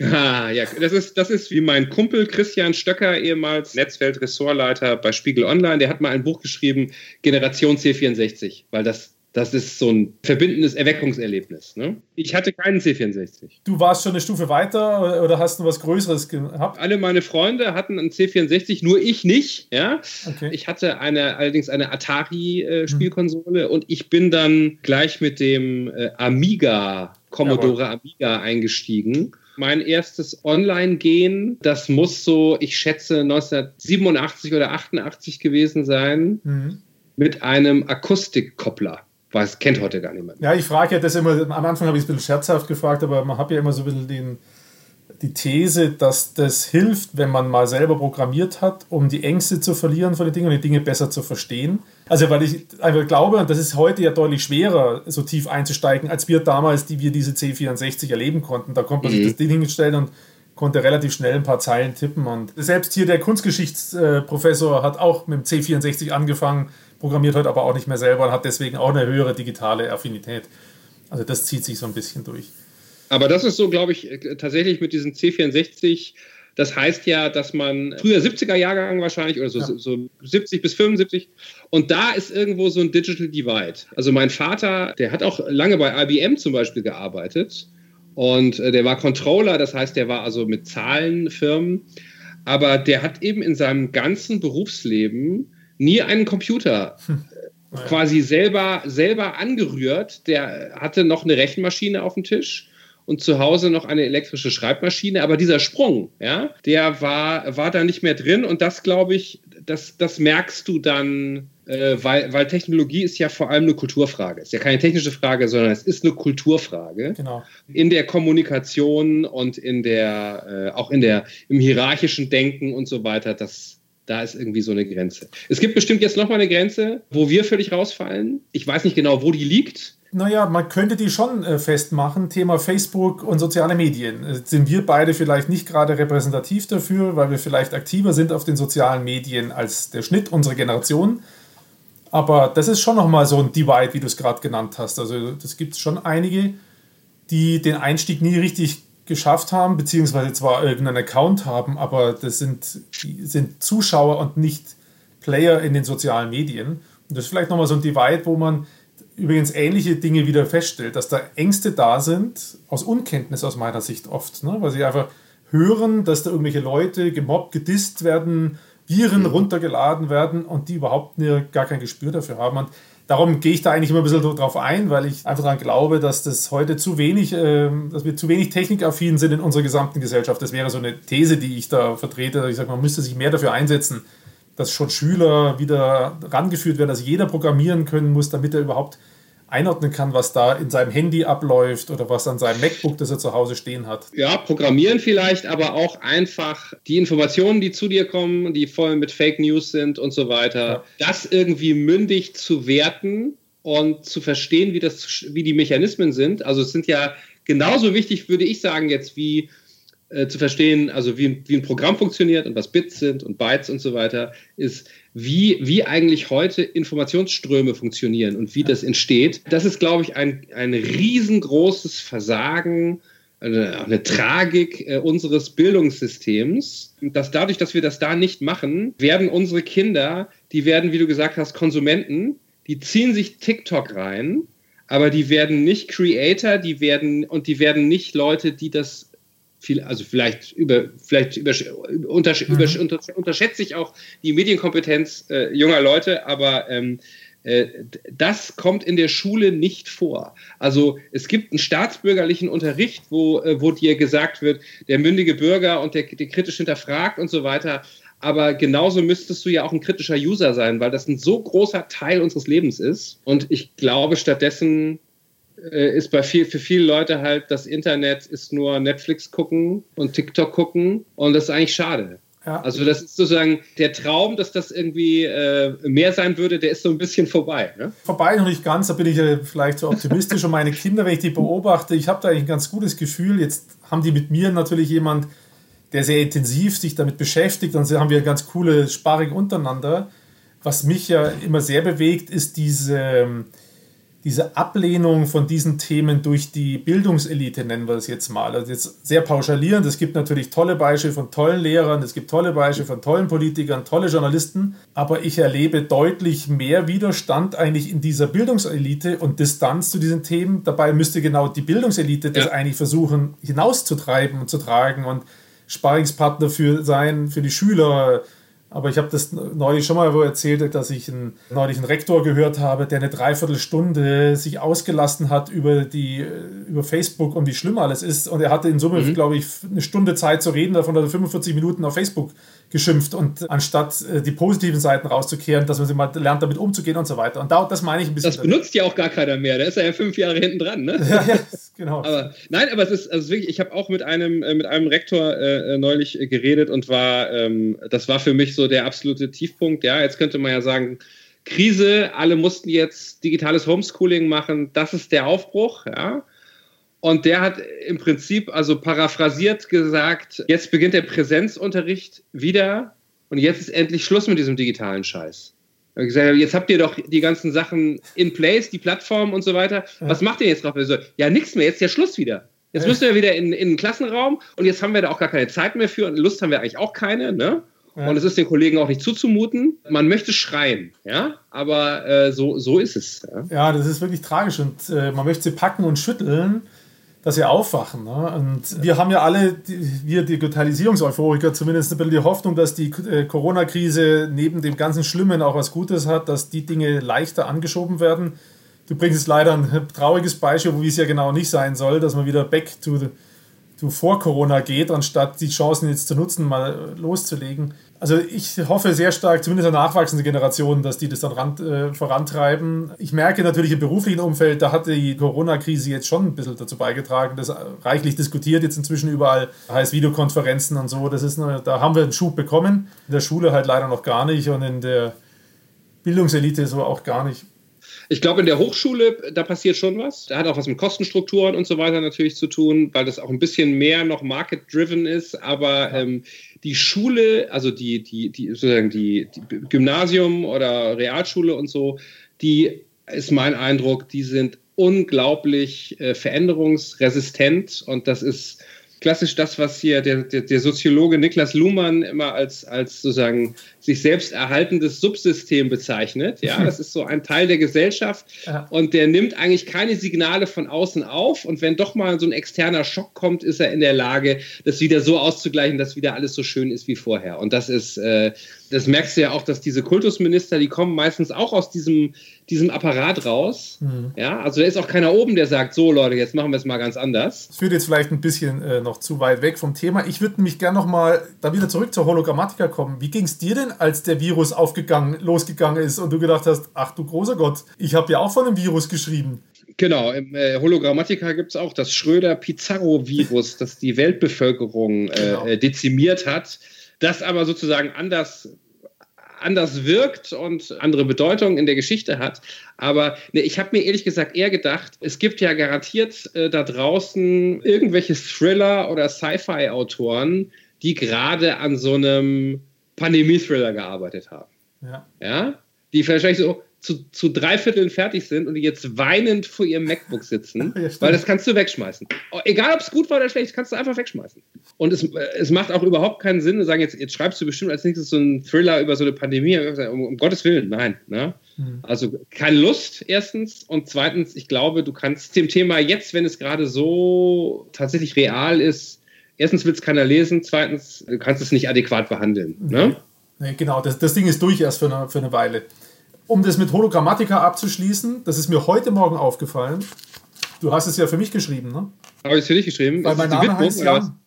Ah, ja, das ist, das ist wie mein Kumpel Christian Stöcker, ehemals Netzfeld-Ressortleiter bei Spiegel Online, der hat mal ein Buch geschrieben, Generation C64, weil das das ist so ein verbindendes Erweckungserlebnis. Ne? Ich hatte keinen C64. Du warst schon eine Stufe weiter oder hast du was Größeres gehabt? Alle meine Freunde hatten einen C64, nur ich nicht. Ja? Okay. Ich hatte eine, allerdings eine Atari-Spielkonsole mhm. und ich bin dann gleich mit dem äh, Amiga, Commodore Jawohl. Amiga eingestiegen. Mein erstes Online-Gehen, das muss so, ich schätze, 1987 oder 88 gewesen sein. Mhm mit einem Akustikkoppler. Weiß, kennt heute gar niemand. Ja, ich frage ja das immer, am Anfang habe ich es ein bisschen scherzhaft gefragt, aber man hat ja immer so ein bisschen den, die These, dass das hilft, wenn man mal selber programmiert hat, um die Ängste zu verlieren von den Dingen und die Dinge besser zu verstehen. Also weil ich einfach glaube, und das ist heute ja deutlich schwerer, so tief einzusteigen, als wir damals, die wir diese C64 erleben konnten. Da konnte man mhm. sich das Ding hinstellen und konnte relativ schnell ein paar Zeilen tippen. Und selbst hier der Kunstgeschichtsprofessor hat auch mit dem C64 angefangen, programmiert heute aber auch nicht mehr selber und hat deswegen auch eine höhere digitale Affinität. Also das zieht sich so ein bisschen durch. Aber das ist so, glaube ich, tatsächlich mit diesem C64 das heißt ja, dass man früher 70er Jahrgang wahrscheinlich oder so, ja. so 70 bis 75 und da ist irgendwo so ein Digital Divide. Also mein Vater, der hat auch lange bei IBM zum Beispiel gearbeitet und äh, der war Controller, das heißt, der war also mit Zahlenfirmen, aber der hat eben in seinem ganzen Berufsleben nie einen Computer hm. Äh, quasi selber, selber angerührt. Der hatte noch eine Rechenmaschine auf dem Tisch und zu Hause noch eine elektrische Schreibmaschine. Aber dieser Sprung, ja, der war, war da nicht mehr drin. Und das, glaube ich, das, das merkst du dann, äh, weil, weil Technologie ist ja vor allem eine Kulturfrage. Ist ja keine technische Frage, sondern es ist eine Kulturfrage. Genau. In der Kommunikation und in der, äh, auch in der, im hierarchischen Denken und so weiter, das, da ist irgendwie so eine Grenze. Es gibt bestimmt jetzt nochmal eine Grenze, wo wir völlig rausfallen. Ich weiß nicht genau, wo die liegt. Naja, man könnte die schon äh, festmachen. Thema Facebook und soziale Medien. Äh, sind wir beide vielleicht nicht gerade repräsentativ dafür, weil wir vielleicht aktiver sind auf den sozialen Medien als der Schnitt unserer Generation. Aber das ist schon nochmal so ein Divide, wie du es gerade genannt hast. Also das gibt es schon einige, die den Einstieg nie richtig geschafft haben, beziehungsweise zwar irgendeinen Account haben, aber das sind, sind Zuschauer und nicht Player in den sozialen Medien. Und das ist vielleicht nochmal so ein Divide, wo man übrigens ähnliche Dinge wieder feststellt, dass da Ängste da sind, aus Unkenntnis aus meiner Sicht oft, ne? weil sie einfach hören, dass da irgendwelche Leute gemobbt, gedisst werden, Viren mhm. runtergeladen werden und die überhaupt gar kein Gespür dafür haben. Und darum gehe ich da eigentlich immer ein bisschen drauf ein, weil ich einfach daran glaube, dass das heute zu wenig, äh, dass wir zu wenig technikaffin sind in unserer gesamten Gesellschaft. Das wäre so eine These, die ich da vertrete. Ich sage, man müsste sich mehr dafür einsetzen, dass schon Schüler wieder rangeführt werden, dass jeder programmieren können muss, damit er überhaupt einordnen kann, was da in seinem Handy abläuft oder was an seinem MacBook, das er zu Hause stehen hat. Ja, programmieren vielleicht, aber auch einfach die Informationen, die zu dir kommen, die voll mit Fake News sind und so weiter, ja. das irgendwie mündig zu werten und zu verstehen, wie, das, wie die Mechanismen sind. Also es sind ja genauso wichtig, würde ich sagen, jetzt wie äh, zu verstehen, also wie, wie ein Programm funktioniert und was Bits sind und Bytes und so weiter, ist, wie, wie eigentlich heute Informationsströme funktionieren und wie das entsteht. Das ist, glaube ich, ein, ein riesengroßes Versagen, eine, eine Tragik äh, unseres Bildungssystems, dass dadurch, dass wir das da nicht machen, werden unsere Kinder, die werden, wie du gesagt hast, Konsumenten, die ziehen sich TikTok rein, aber die werden nicht Creator, die werden und die werden nicht Leute, die das viel, also vielleicht über, vielleicht über, unter, mhm. über, unter, unterschätze ich auch die Medienkompetenz äh, junger Leute, aber ähm, äh, das kommt in der Schule nicht vor. Also es gibt einen staatsbürgerlichen Unterricht, wo, äh, wo dir gesagt wird, der mündige Bürger und der, der kritisch hinterfragt und so weiter. Aber genauso müsstest du ja auch ein kritischer User sein, weil das ein so großer Teil unseres Lebens ist. Und ich glaube, stattdessen ist bei viel, für viele Leute halt das Internet ist nur Netflix gucken und TikTok gucken und das ist eigentlich schade. Ja. Also das ist sozusagen der Traum, dass das irgendwie äh, mehr sein würde, der ist so ein bisschen vorbei. Ne? Vorbei noch nicht ganz, da bin ich äh, vielleicht so optimistisch. und meine Kinder, wenn ich die beobachte, ich habe da eigentlich ein ganz gutes Gefühl. Jetzt haben die mit mir natürlich jemand, der sehr intensiv sich damit beschäftigt und so haben wir ganz coole Sparring untereinander. Was mich ja immer sehr bewegt, ist diese ähm, diese Ablehnung von diesen Themen durch die Bildungselite, nennen wir es jetzt mal. Also jetzt sehr pauschalierend. Es gibt natürlich tolle Beispiele von tollen Lehrern, es gibt tolle Beispiele von tollen Politikern, tolle Journalisten, aber ich erlebe deutlich mehr Widerstand eigentlich in dieser Bildungselite und Distanz zu diesen Themen. Dabei müsste genau die Bildungselite das eigentlich versuchen hinauszutreiben und zu tragen und Sparingspartner für sein, für die Schüler, aber ich habe das neulich schon mal erzählt, dass ich einen, neulich einen Rektor gehört habe, der eine Dreiviertelstunde sich ausgelassen hat über, die, über Facebook und wie schlimm alles ist. Und er hatte in Summe, mhm. glaube ich, eine Stunde Zeit zu reden, davon hat er 45 Minuten auf Facebook geschimpft. Und anstatt äh, die positiven Seiten rauszukehren, dass man sich mal lernt, damit umzugehen und so weiter. Und da, das meine ich ein bisschen. Das benutzt ja auch gar keiner mehr. Da ist er ja fünf Jahre hinten dran, ne? ja, ja, genau. Aber, nein, aber es ist also wirklich, ich habe auch mit einem, äh, mit einem Rektor äh, neulich geredet und war, ähm, das war für mich so so der absolute Tiefpunkt. Ja, jetzt könnte man ja sagen, Krise, alle mussten jetzt digitales Homeschooling machen, das ist der Aufbruch, ja. Und der hat im Prinzip, also paraphrasiert gesagt, jetzt beginnt der Präsenzunterricht wieder und jetzt ist endlich Schluss mit diesem digitalen Scheiß. Jetzt habt ihr doch die ganzen Sachen in place, die Plattform und so weiter. Was macht ihr jetzt drauf? Ja, nichts mehr, jetzt ist ja Schluss wieder. Jetzt müssen wir wieder in, in den Klassenraum und jetzt haben wir da auch gar keine Zeit mehr für und Lust haben wir eigentlich auch keine. Ne? Ja. Und es ist den Kollegen auch nicht zuzumuten. Man möchte schreien, ja, aber äh, so, so ist es. Ja? ja, das ist wirklich tragisch und äh, man möchte sie packen und schütteln, dass sie aufwachen. Ne? Und wir haben ja alle, wir Digitalisierungseuphoriker, zumindest ein bisschen die Hoffnung, dass die äh, Corona-Krise neben dem ganzen Schlimmen auch was Gutes hat, dass die Dinge leichter angeschoben werden. Du bringst jetzt leider ein trauriges Beispiel, wo es ja genau nicht sein soll, dass man wieder back to the du vor Corona geht, anstatt die Chancen jetzt zu nutzen, mal loszulegen. Also ich hoffe sehr stark, zumindest an nachwachsende Generationen, dass die das dann ran, äh, vorantreiben. Ich merke natürlich im beruflichen Umfeld, da hat die Corona-Krise jetzt schon ein bisschen dazu beigetragen, das reichlich diskutiert jetzt inzwischen überall, heißt Videokonferenzen und so. Das ist eine, da haben wir einen Schub bekommen. In der Schule halt leider noch gar nicht und in der Bildungselite so auch gar nicht. Ich glaube, in der Hochschule, da passiert schon was. Da hat auch was mit Kostenstrukturen und so weiter natürlich zu tun, weil das auch ein bisschen mehr noch market-driven ist. Aber ähm, die Schule, also die, die, die, sozusagen die, die Gymnasium oder Realschule und so, die ist mein Eindruck, die sind unglaublich äh, veränderungsresistent und das ist klassisch das, was hier der, der, der, Soziologe Niklas Luhmann immer als, als sozusagen sich selbst erhaltendes Subsystem bezeichnet. Ja, das ist so ein Teil der Gesellschaft ja. und der nimmt eigentlich keine Signale von außen auf und wenn doch mal so ein externer Schock kommt, ist er in der Lage, das wieder so auszugleichen, dass wieder alles so schön ist wie vorher. Und das ist, äh, das merkst du ja auch, dass diese Kultusminister, die kommen meistens auch aus diesem, diesem Apparat raus. Mhm. Ja, also da ist auch keiner oben, der sagt, so Leute, jetzt machen wir es mal ganz anders. Das führt jetzt vielleicht ein bisschen äh, noch zu weit weg vom Thema. Ich würde mich gerne noch mal da wieder zurück zur Hologrammatika kommen. Wie ging es dir denn, als der Virus aufgegangen, losgegangen ist und du gedacht hast, ach du großer Gott, ich habe ja auch von einem Virus geschrieben. Genau, im äh, Hologrammatika gibt es auch das Schröder-Pizarro-Virus, das die Weltbevölkerung äh, genau. Äh, dezimiert hat, das aber sozusagen anders anders wirkt und andere Bedeutungen in der Geschichte hat. Aber ne, ich habe mir ehrlich gesagt eher gedacht, es gibt ja garantiert äh, da draußen irgendwelche Thriller- oder Sci-Fi-Autoren, die gerade an so einem Pandemie-Thriller gearbeitet haben. Ja. ja? Die vielleicht so, zu, zu drei Vierteln fertig sind und die jetzt weinend vor ihrem MacBook sitzen, ja, weil das kannst du wegschmeißen. Egal, ob es gut war oder schlecht, kannst du einfach wegschmeißen. Und es, es macht auch überhaupt keinen Sinn, zu sagen, jetzt, jetzt schreibst du bestimmt als nächstes so einen Thriller über so eine Pandemie. Um, um Gottes Willen, nein. Ne? Mhm. Also keine Lust, erstens. Und zweitens, ich glaube, du kannst dem Thema jetzt, wenn es gerade so tatsächlich real ist, erstens will es keiner lesen, zweitens, du kannst es nicht adäquat behandeln. Ne? Nee, genau, das, das Ding ist durch erst für eine, für eine Weile um das mit Hologrammatika abzuschließen, das ist mir heute Morgen aufgefallen. Du hast es ja für mich geschrieben, ne? Habe ich es für dich geschrieben? Weil mein Name Widmung, heißt Jan.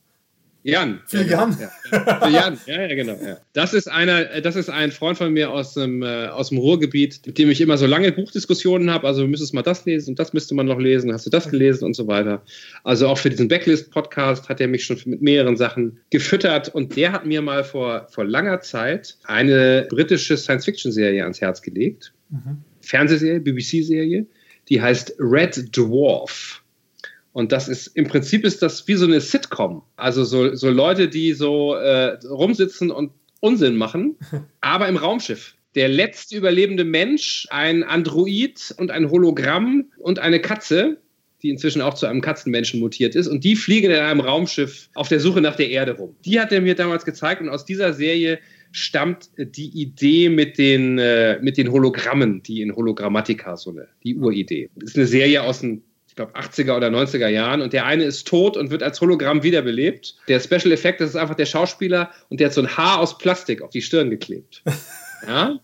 Jan. Ja, Jan. Ja. Für Jan, ja, ja, genau. Ja. Das, ist einer, das ist ein Freund von mir aus dem, äh, aus dem Ruhrgebiet, mit dem ich immer so lange Buchdiskussionen habe. Also, du müsstest mal das lesen und das müsste man noch lesen. Hast du das gelesen und so weiter. Also, auch für diesen Backlist-Podcast hat er mich schon mit mehreren Sachen gefüttert. Und der hat mir mal vor, vor langer Zeit eine britische Science-Fiction-Serie ans Herz gelegt. Mhm. Fernsehserie, BBC-Serie. Die heißt Red Dwarf. Und das ist im Prinzip ist das wie so eine Sitcom. Also so, so Leute, die so äh, rumsitzen und Unsinn machen, aber im Raumschiff. Der letzte überlebende Mensch, ein Android und ein Hologramm und eine Katze, die inzwischen auch zu einem Katzenmenschen mutiert ist. Und die fliegen in einem Raumschiff auf der Suche nach der Erde rum. Die hat er mir damals gezeigt und aus dieser Serie stammt die Idee mit den, äh, mit den Hologrammen, die in Hologrammatika, so eine, die Uridee. Das ist eine Serie aus den ich glaube, 80er oder 90er Jahren. Und der eine ist tot und wird als Hologramm wiederbelebt. Der Special Effekt, das ist einfach der Schauspieler und der hat so ein Haar aus Plastik auf die Stirn geklebt. Ja?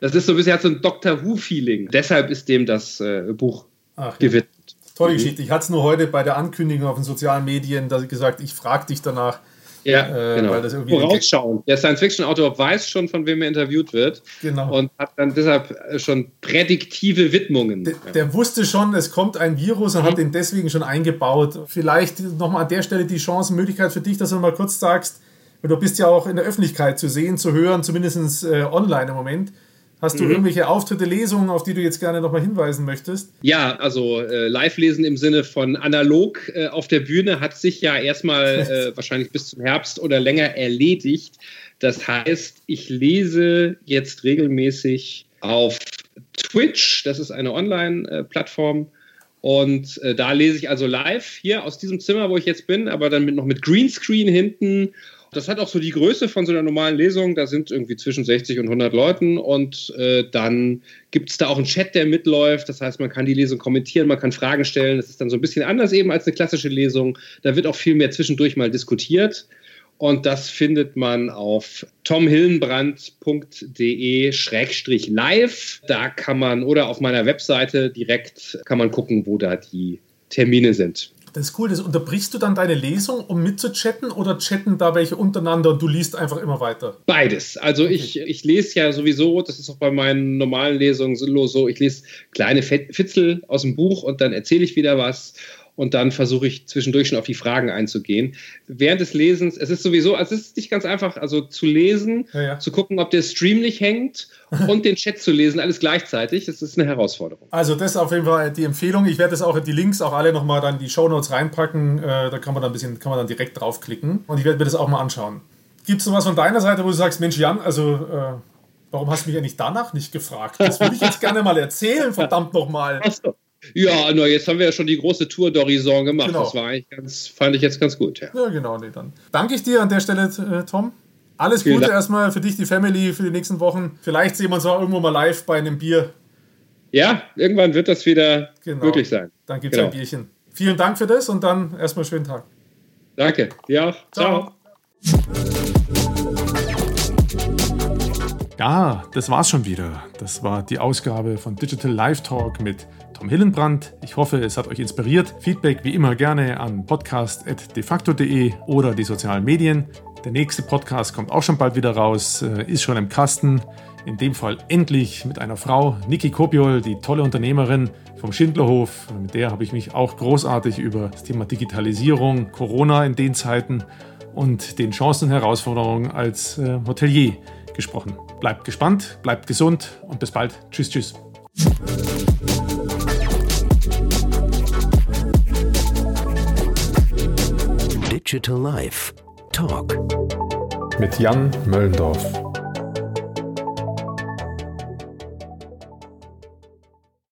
Das ist so ein bisschen hat so ein Doctor Who-Feeling. Deshalb ist dem das äh, Buch Ach, gewidmet. Tolle mhm. Geschichte. Ich hatte es nur heute bei der Ankündigung auf den sozialen Medien gesagt, ich frage dich danach, ja, äh, genau. Weil das irgendwie Vorausschauen. Der Science-Fiction-Autor weiß schon, von wem er interviewt wird. Genau. Und hat dann deshalb schon prädiktive Widmungen. Der, der wusste schon, es kommt ein Virus und mhm. hat ihn deswegen schon eingebaut. Vielleicht nochmal an der Stelle die Chance, Möglichkeit für dich, dass du mal kurz sagst, weil du bist ja auch in der Öffentlichkeit zu sehen, zu hören, zumindest äh, online im Moment. Hast du mhm. irgendwelche Auftritte, Lesungen, auf die du jetzt gerne nochmal hinweisen möchtest? Ja, also äh, Live-Lesen im Sinne von analog äh, auf der Bühne hat sich ja erstmal äh, wahrscheinlich bis zum Herbst oder länger erledigt. Das heißt, ich lese jetzt regelmäßig auf Twitch, das ist eine Online-Plattform. Und äh, da lese ich also live hier aus diesem Zimmer, wo ich jetzt bin, aber dann mit, noch mit Greenscreen hinten das hat auch so die Größe von so einer normalen Lesung. Da sind irgendwie zwischen 60 und 100 Leuten und äh, dann gibt es da auch einen Chat, der mitläuft. Das heißt, man kann die Lesung kommentieren, man kann Fragen stellen. Das ist dann so ein bisschen anders eben als eine klassische Lesung. Da wird auch viel mehr zwischendurch mal diskutiert. Und das findet man auf tomhillenbrand.de-live. Da kann man oder auf meiner Webseite direkt kann man gucken, wo da die Termine sind. Das ist cool. Das unterbrichst du dann deine Lesung, um mitzuchatten oder chatten da welche untereinander und du liest einfach immer weiter? Beides. Also okay. ich, ich lese ja sowieso, das ist auch bei meinen normalen Lesungen so, ich lese kleine Fitzel aus dem Buch und dann erzähle ich wieder was und dann versuche ich zwischendurch schon auf die Fragen einzugehen. Während des Lesens, es ist sowieso, also es ist nicht ganz einfach, also zu lesen, ja, ja. zu gucken, ob der Stream nicht hängt und den Chat zu lesen, alles gleichzeitig, das ist eine Herausforderung. Also das ist auf jeden Fall die Empfehlung. Ich werde das auch die Links auch alle nochmal dann die Shownotes reinpacken. Äh, da kann man dann ein bisschen, kann man dann direkt draufklicken und ich werde mir das auch mal anschauen. Gibt es noch was von deiner Seite, wo du sagst, Mensch Jan, also äh, warum hast du mich eigentlich danach nicht gefragt? Das würde ich jetzt gerne mal erzählen, verdammt nochmal. Achso. Ja, nur jetzt haben wir ja schon die große Tour d'Horizon gemacht. Genau. Das war eigentlich ganz, fand ich jetzt ganz gut. Ja, ja genau. Nee, dann danke ich dir an der Stelle, äh, Tom. Alles Vielen Gute Dank. erstmal für dich, die Family, für die nächsten Wochen. Vielleicht sehen wir uns auch irgendwo mal live bei einem Bier. Ja, irgendwann wird das wieder genau. möglich sein. Dann gibt es genau. ein Bierchen. Vielen Dank für das und dann erstmal schönen Tag. Danke, dir auch. Ciao. Ciao. Ja, das war's schon wieder. Das war die Ausgabe von Digital Live Talk mit Tom Hillenbrand. Ich hoffe, es hat euch inspiriert. Feedback wie immer gerne an podcast.defacto.de oder die sozialen Medien. Der nächste Podcast kommt auch schon bald wieder raus, äh, ist schon im Kasten. In dem Fall endlich mit einer Frau, Niki Kopiol, die tolle Unternehmerin vom Schindlerhof. Mit der habe ich mich auch großartig über das Thema Digitalisierung, Corona in den Zeiten und den Chancen und Herausforderungen als äh, Hotelier gesprochen. Bleibt gespannt, bleibt gesund und bis bald. Tschüss, tschüss. Digital Life Talk mit Jan Möllendorf.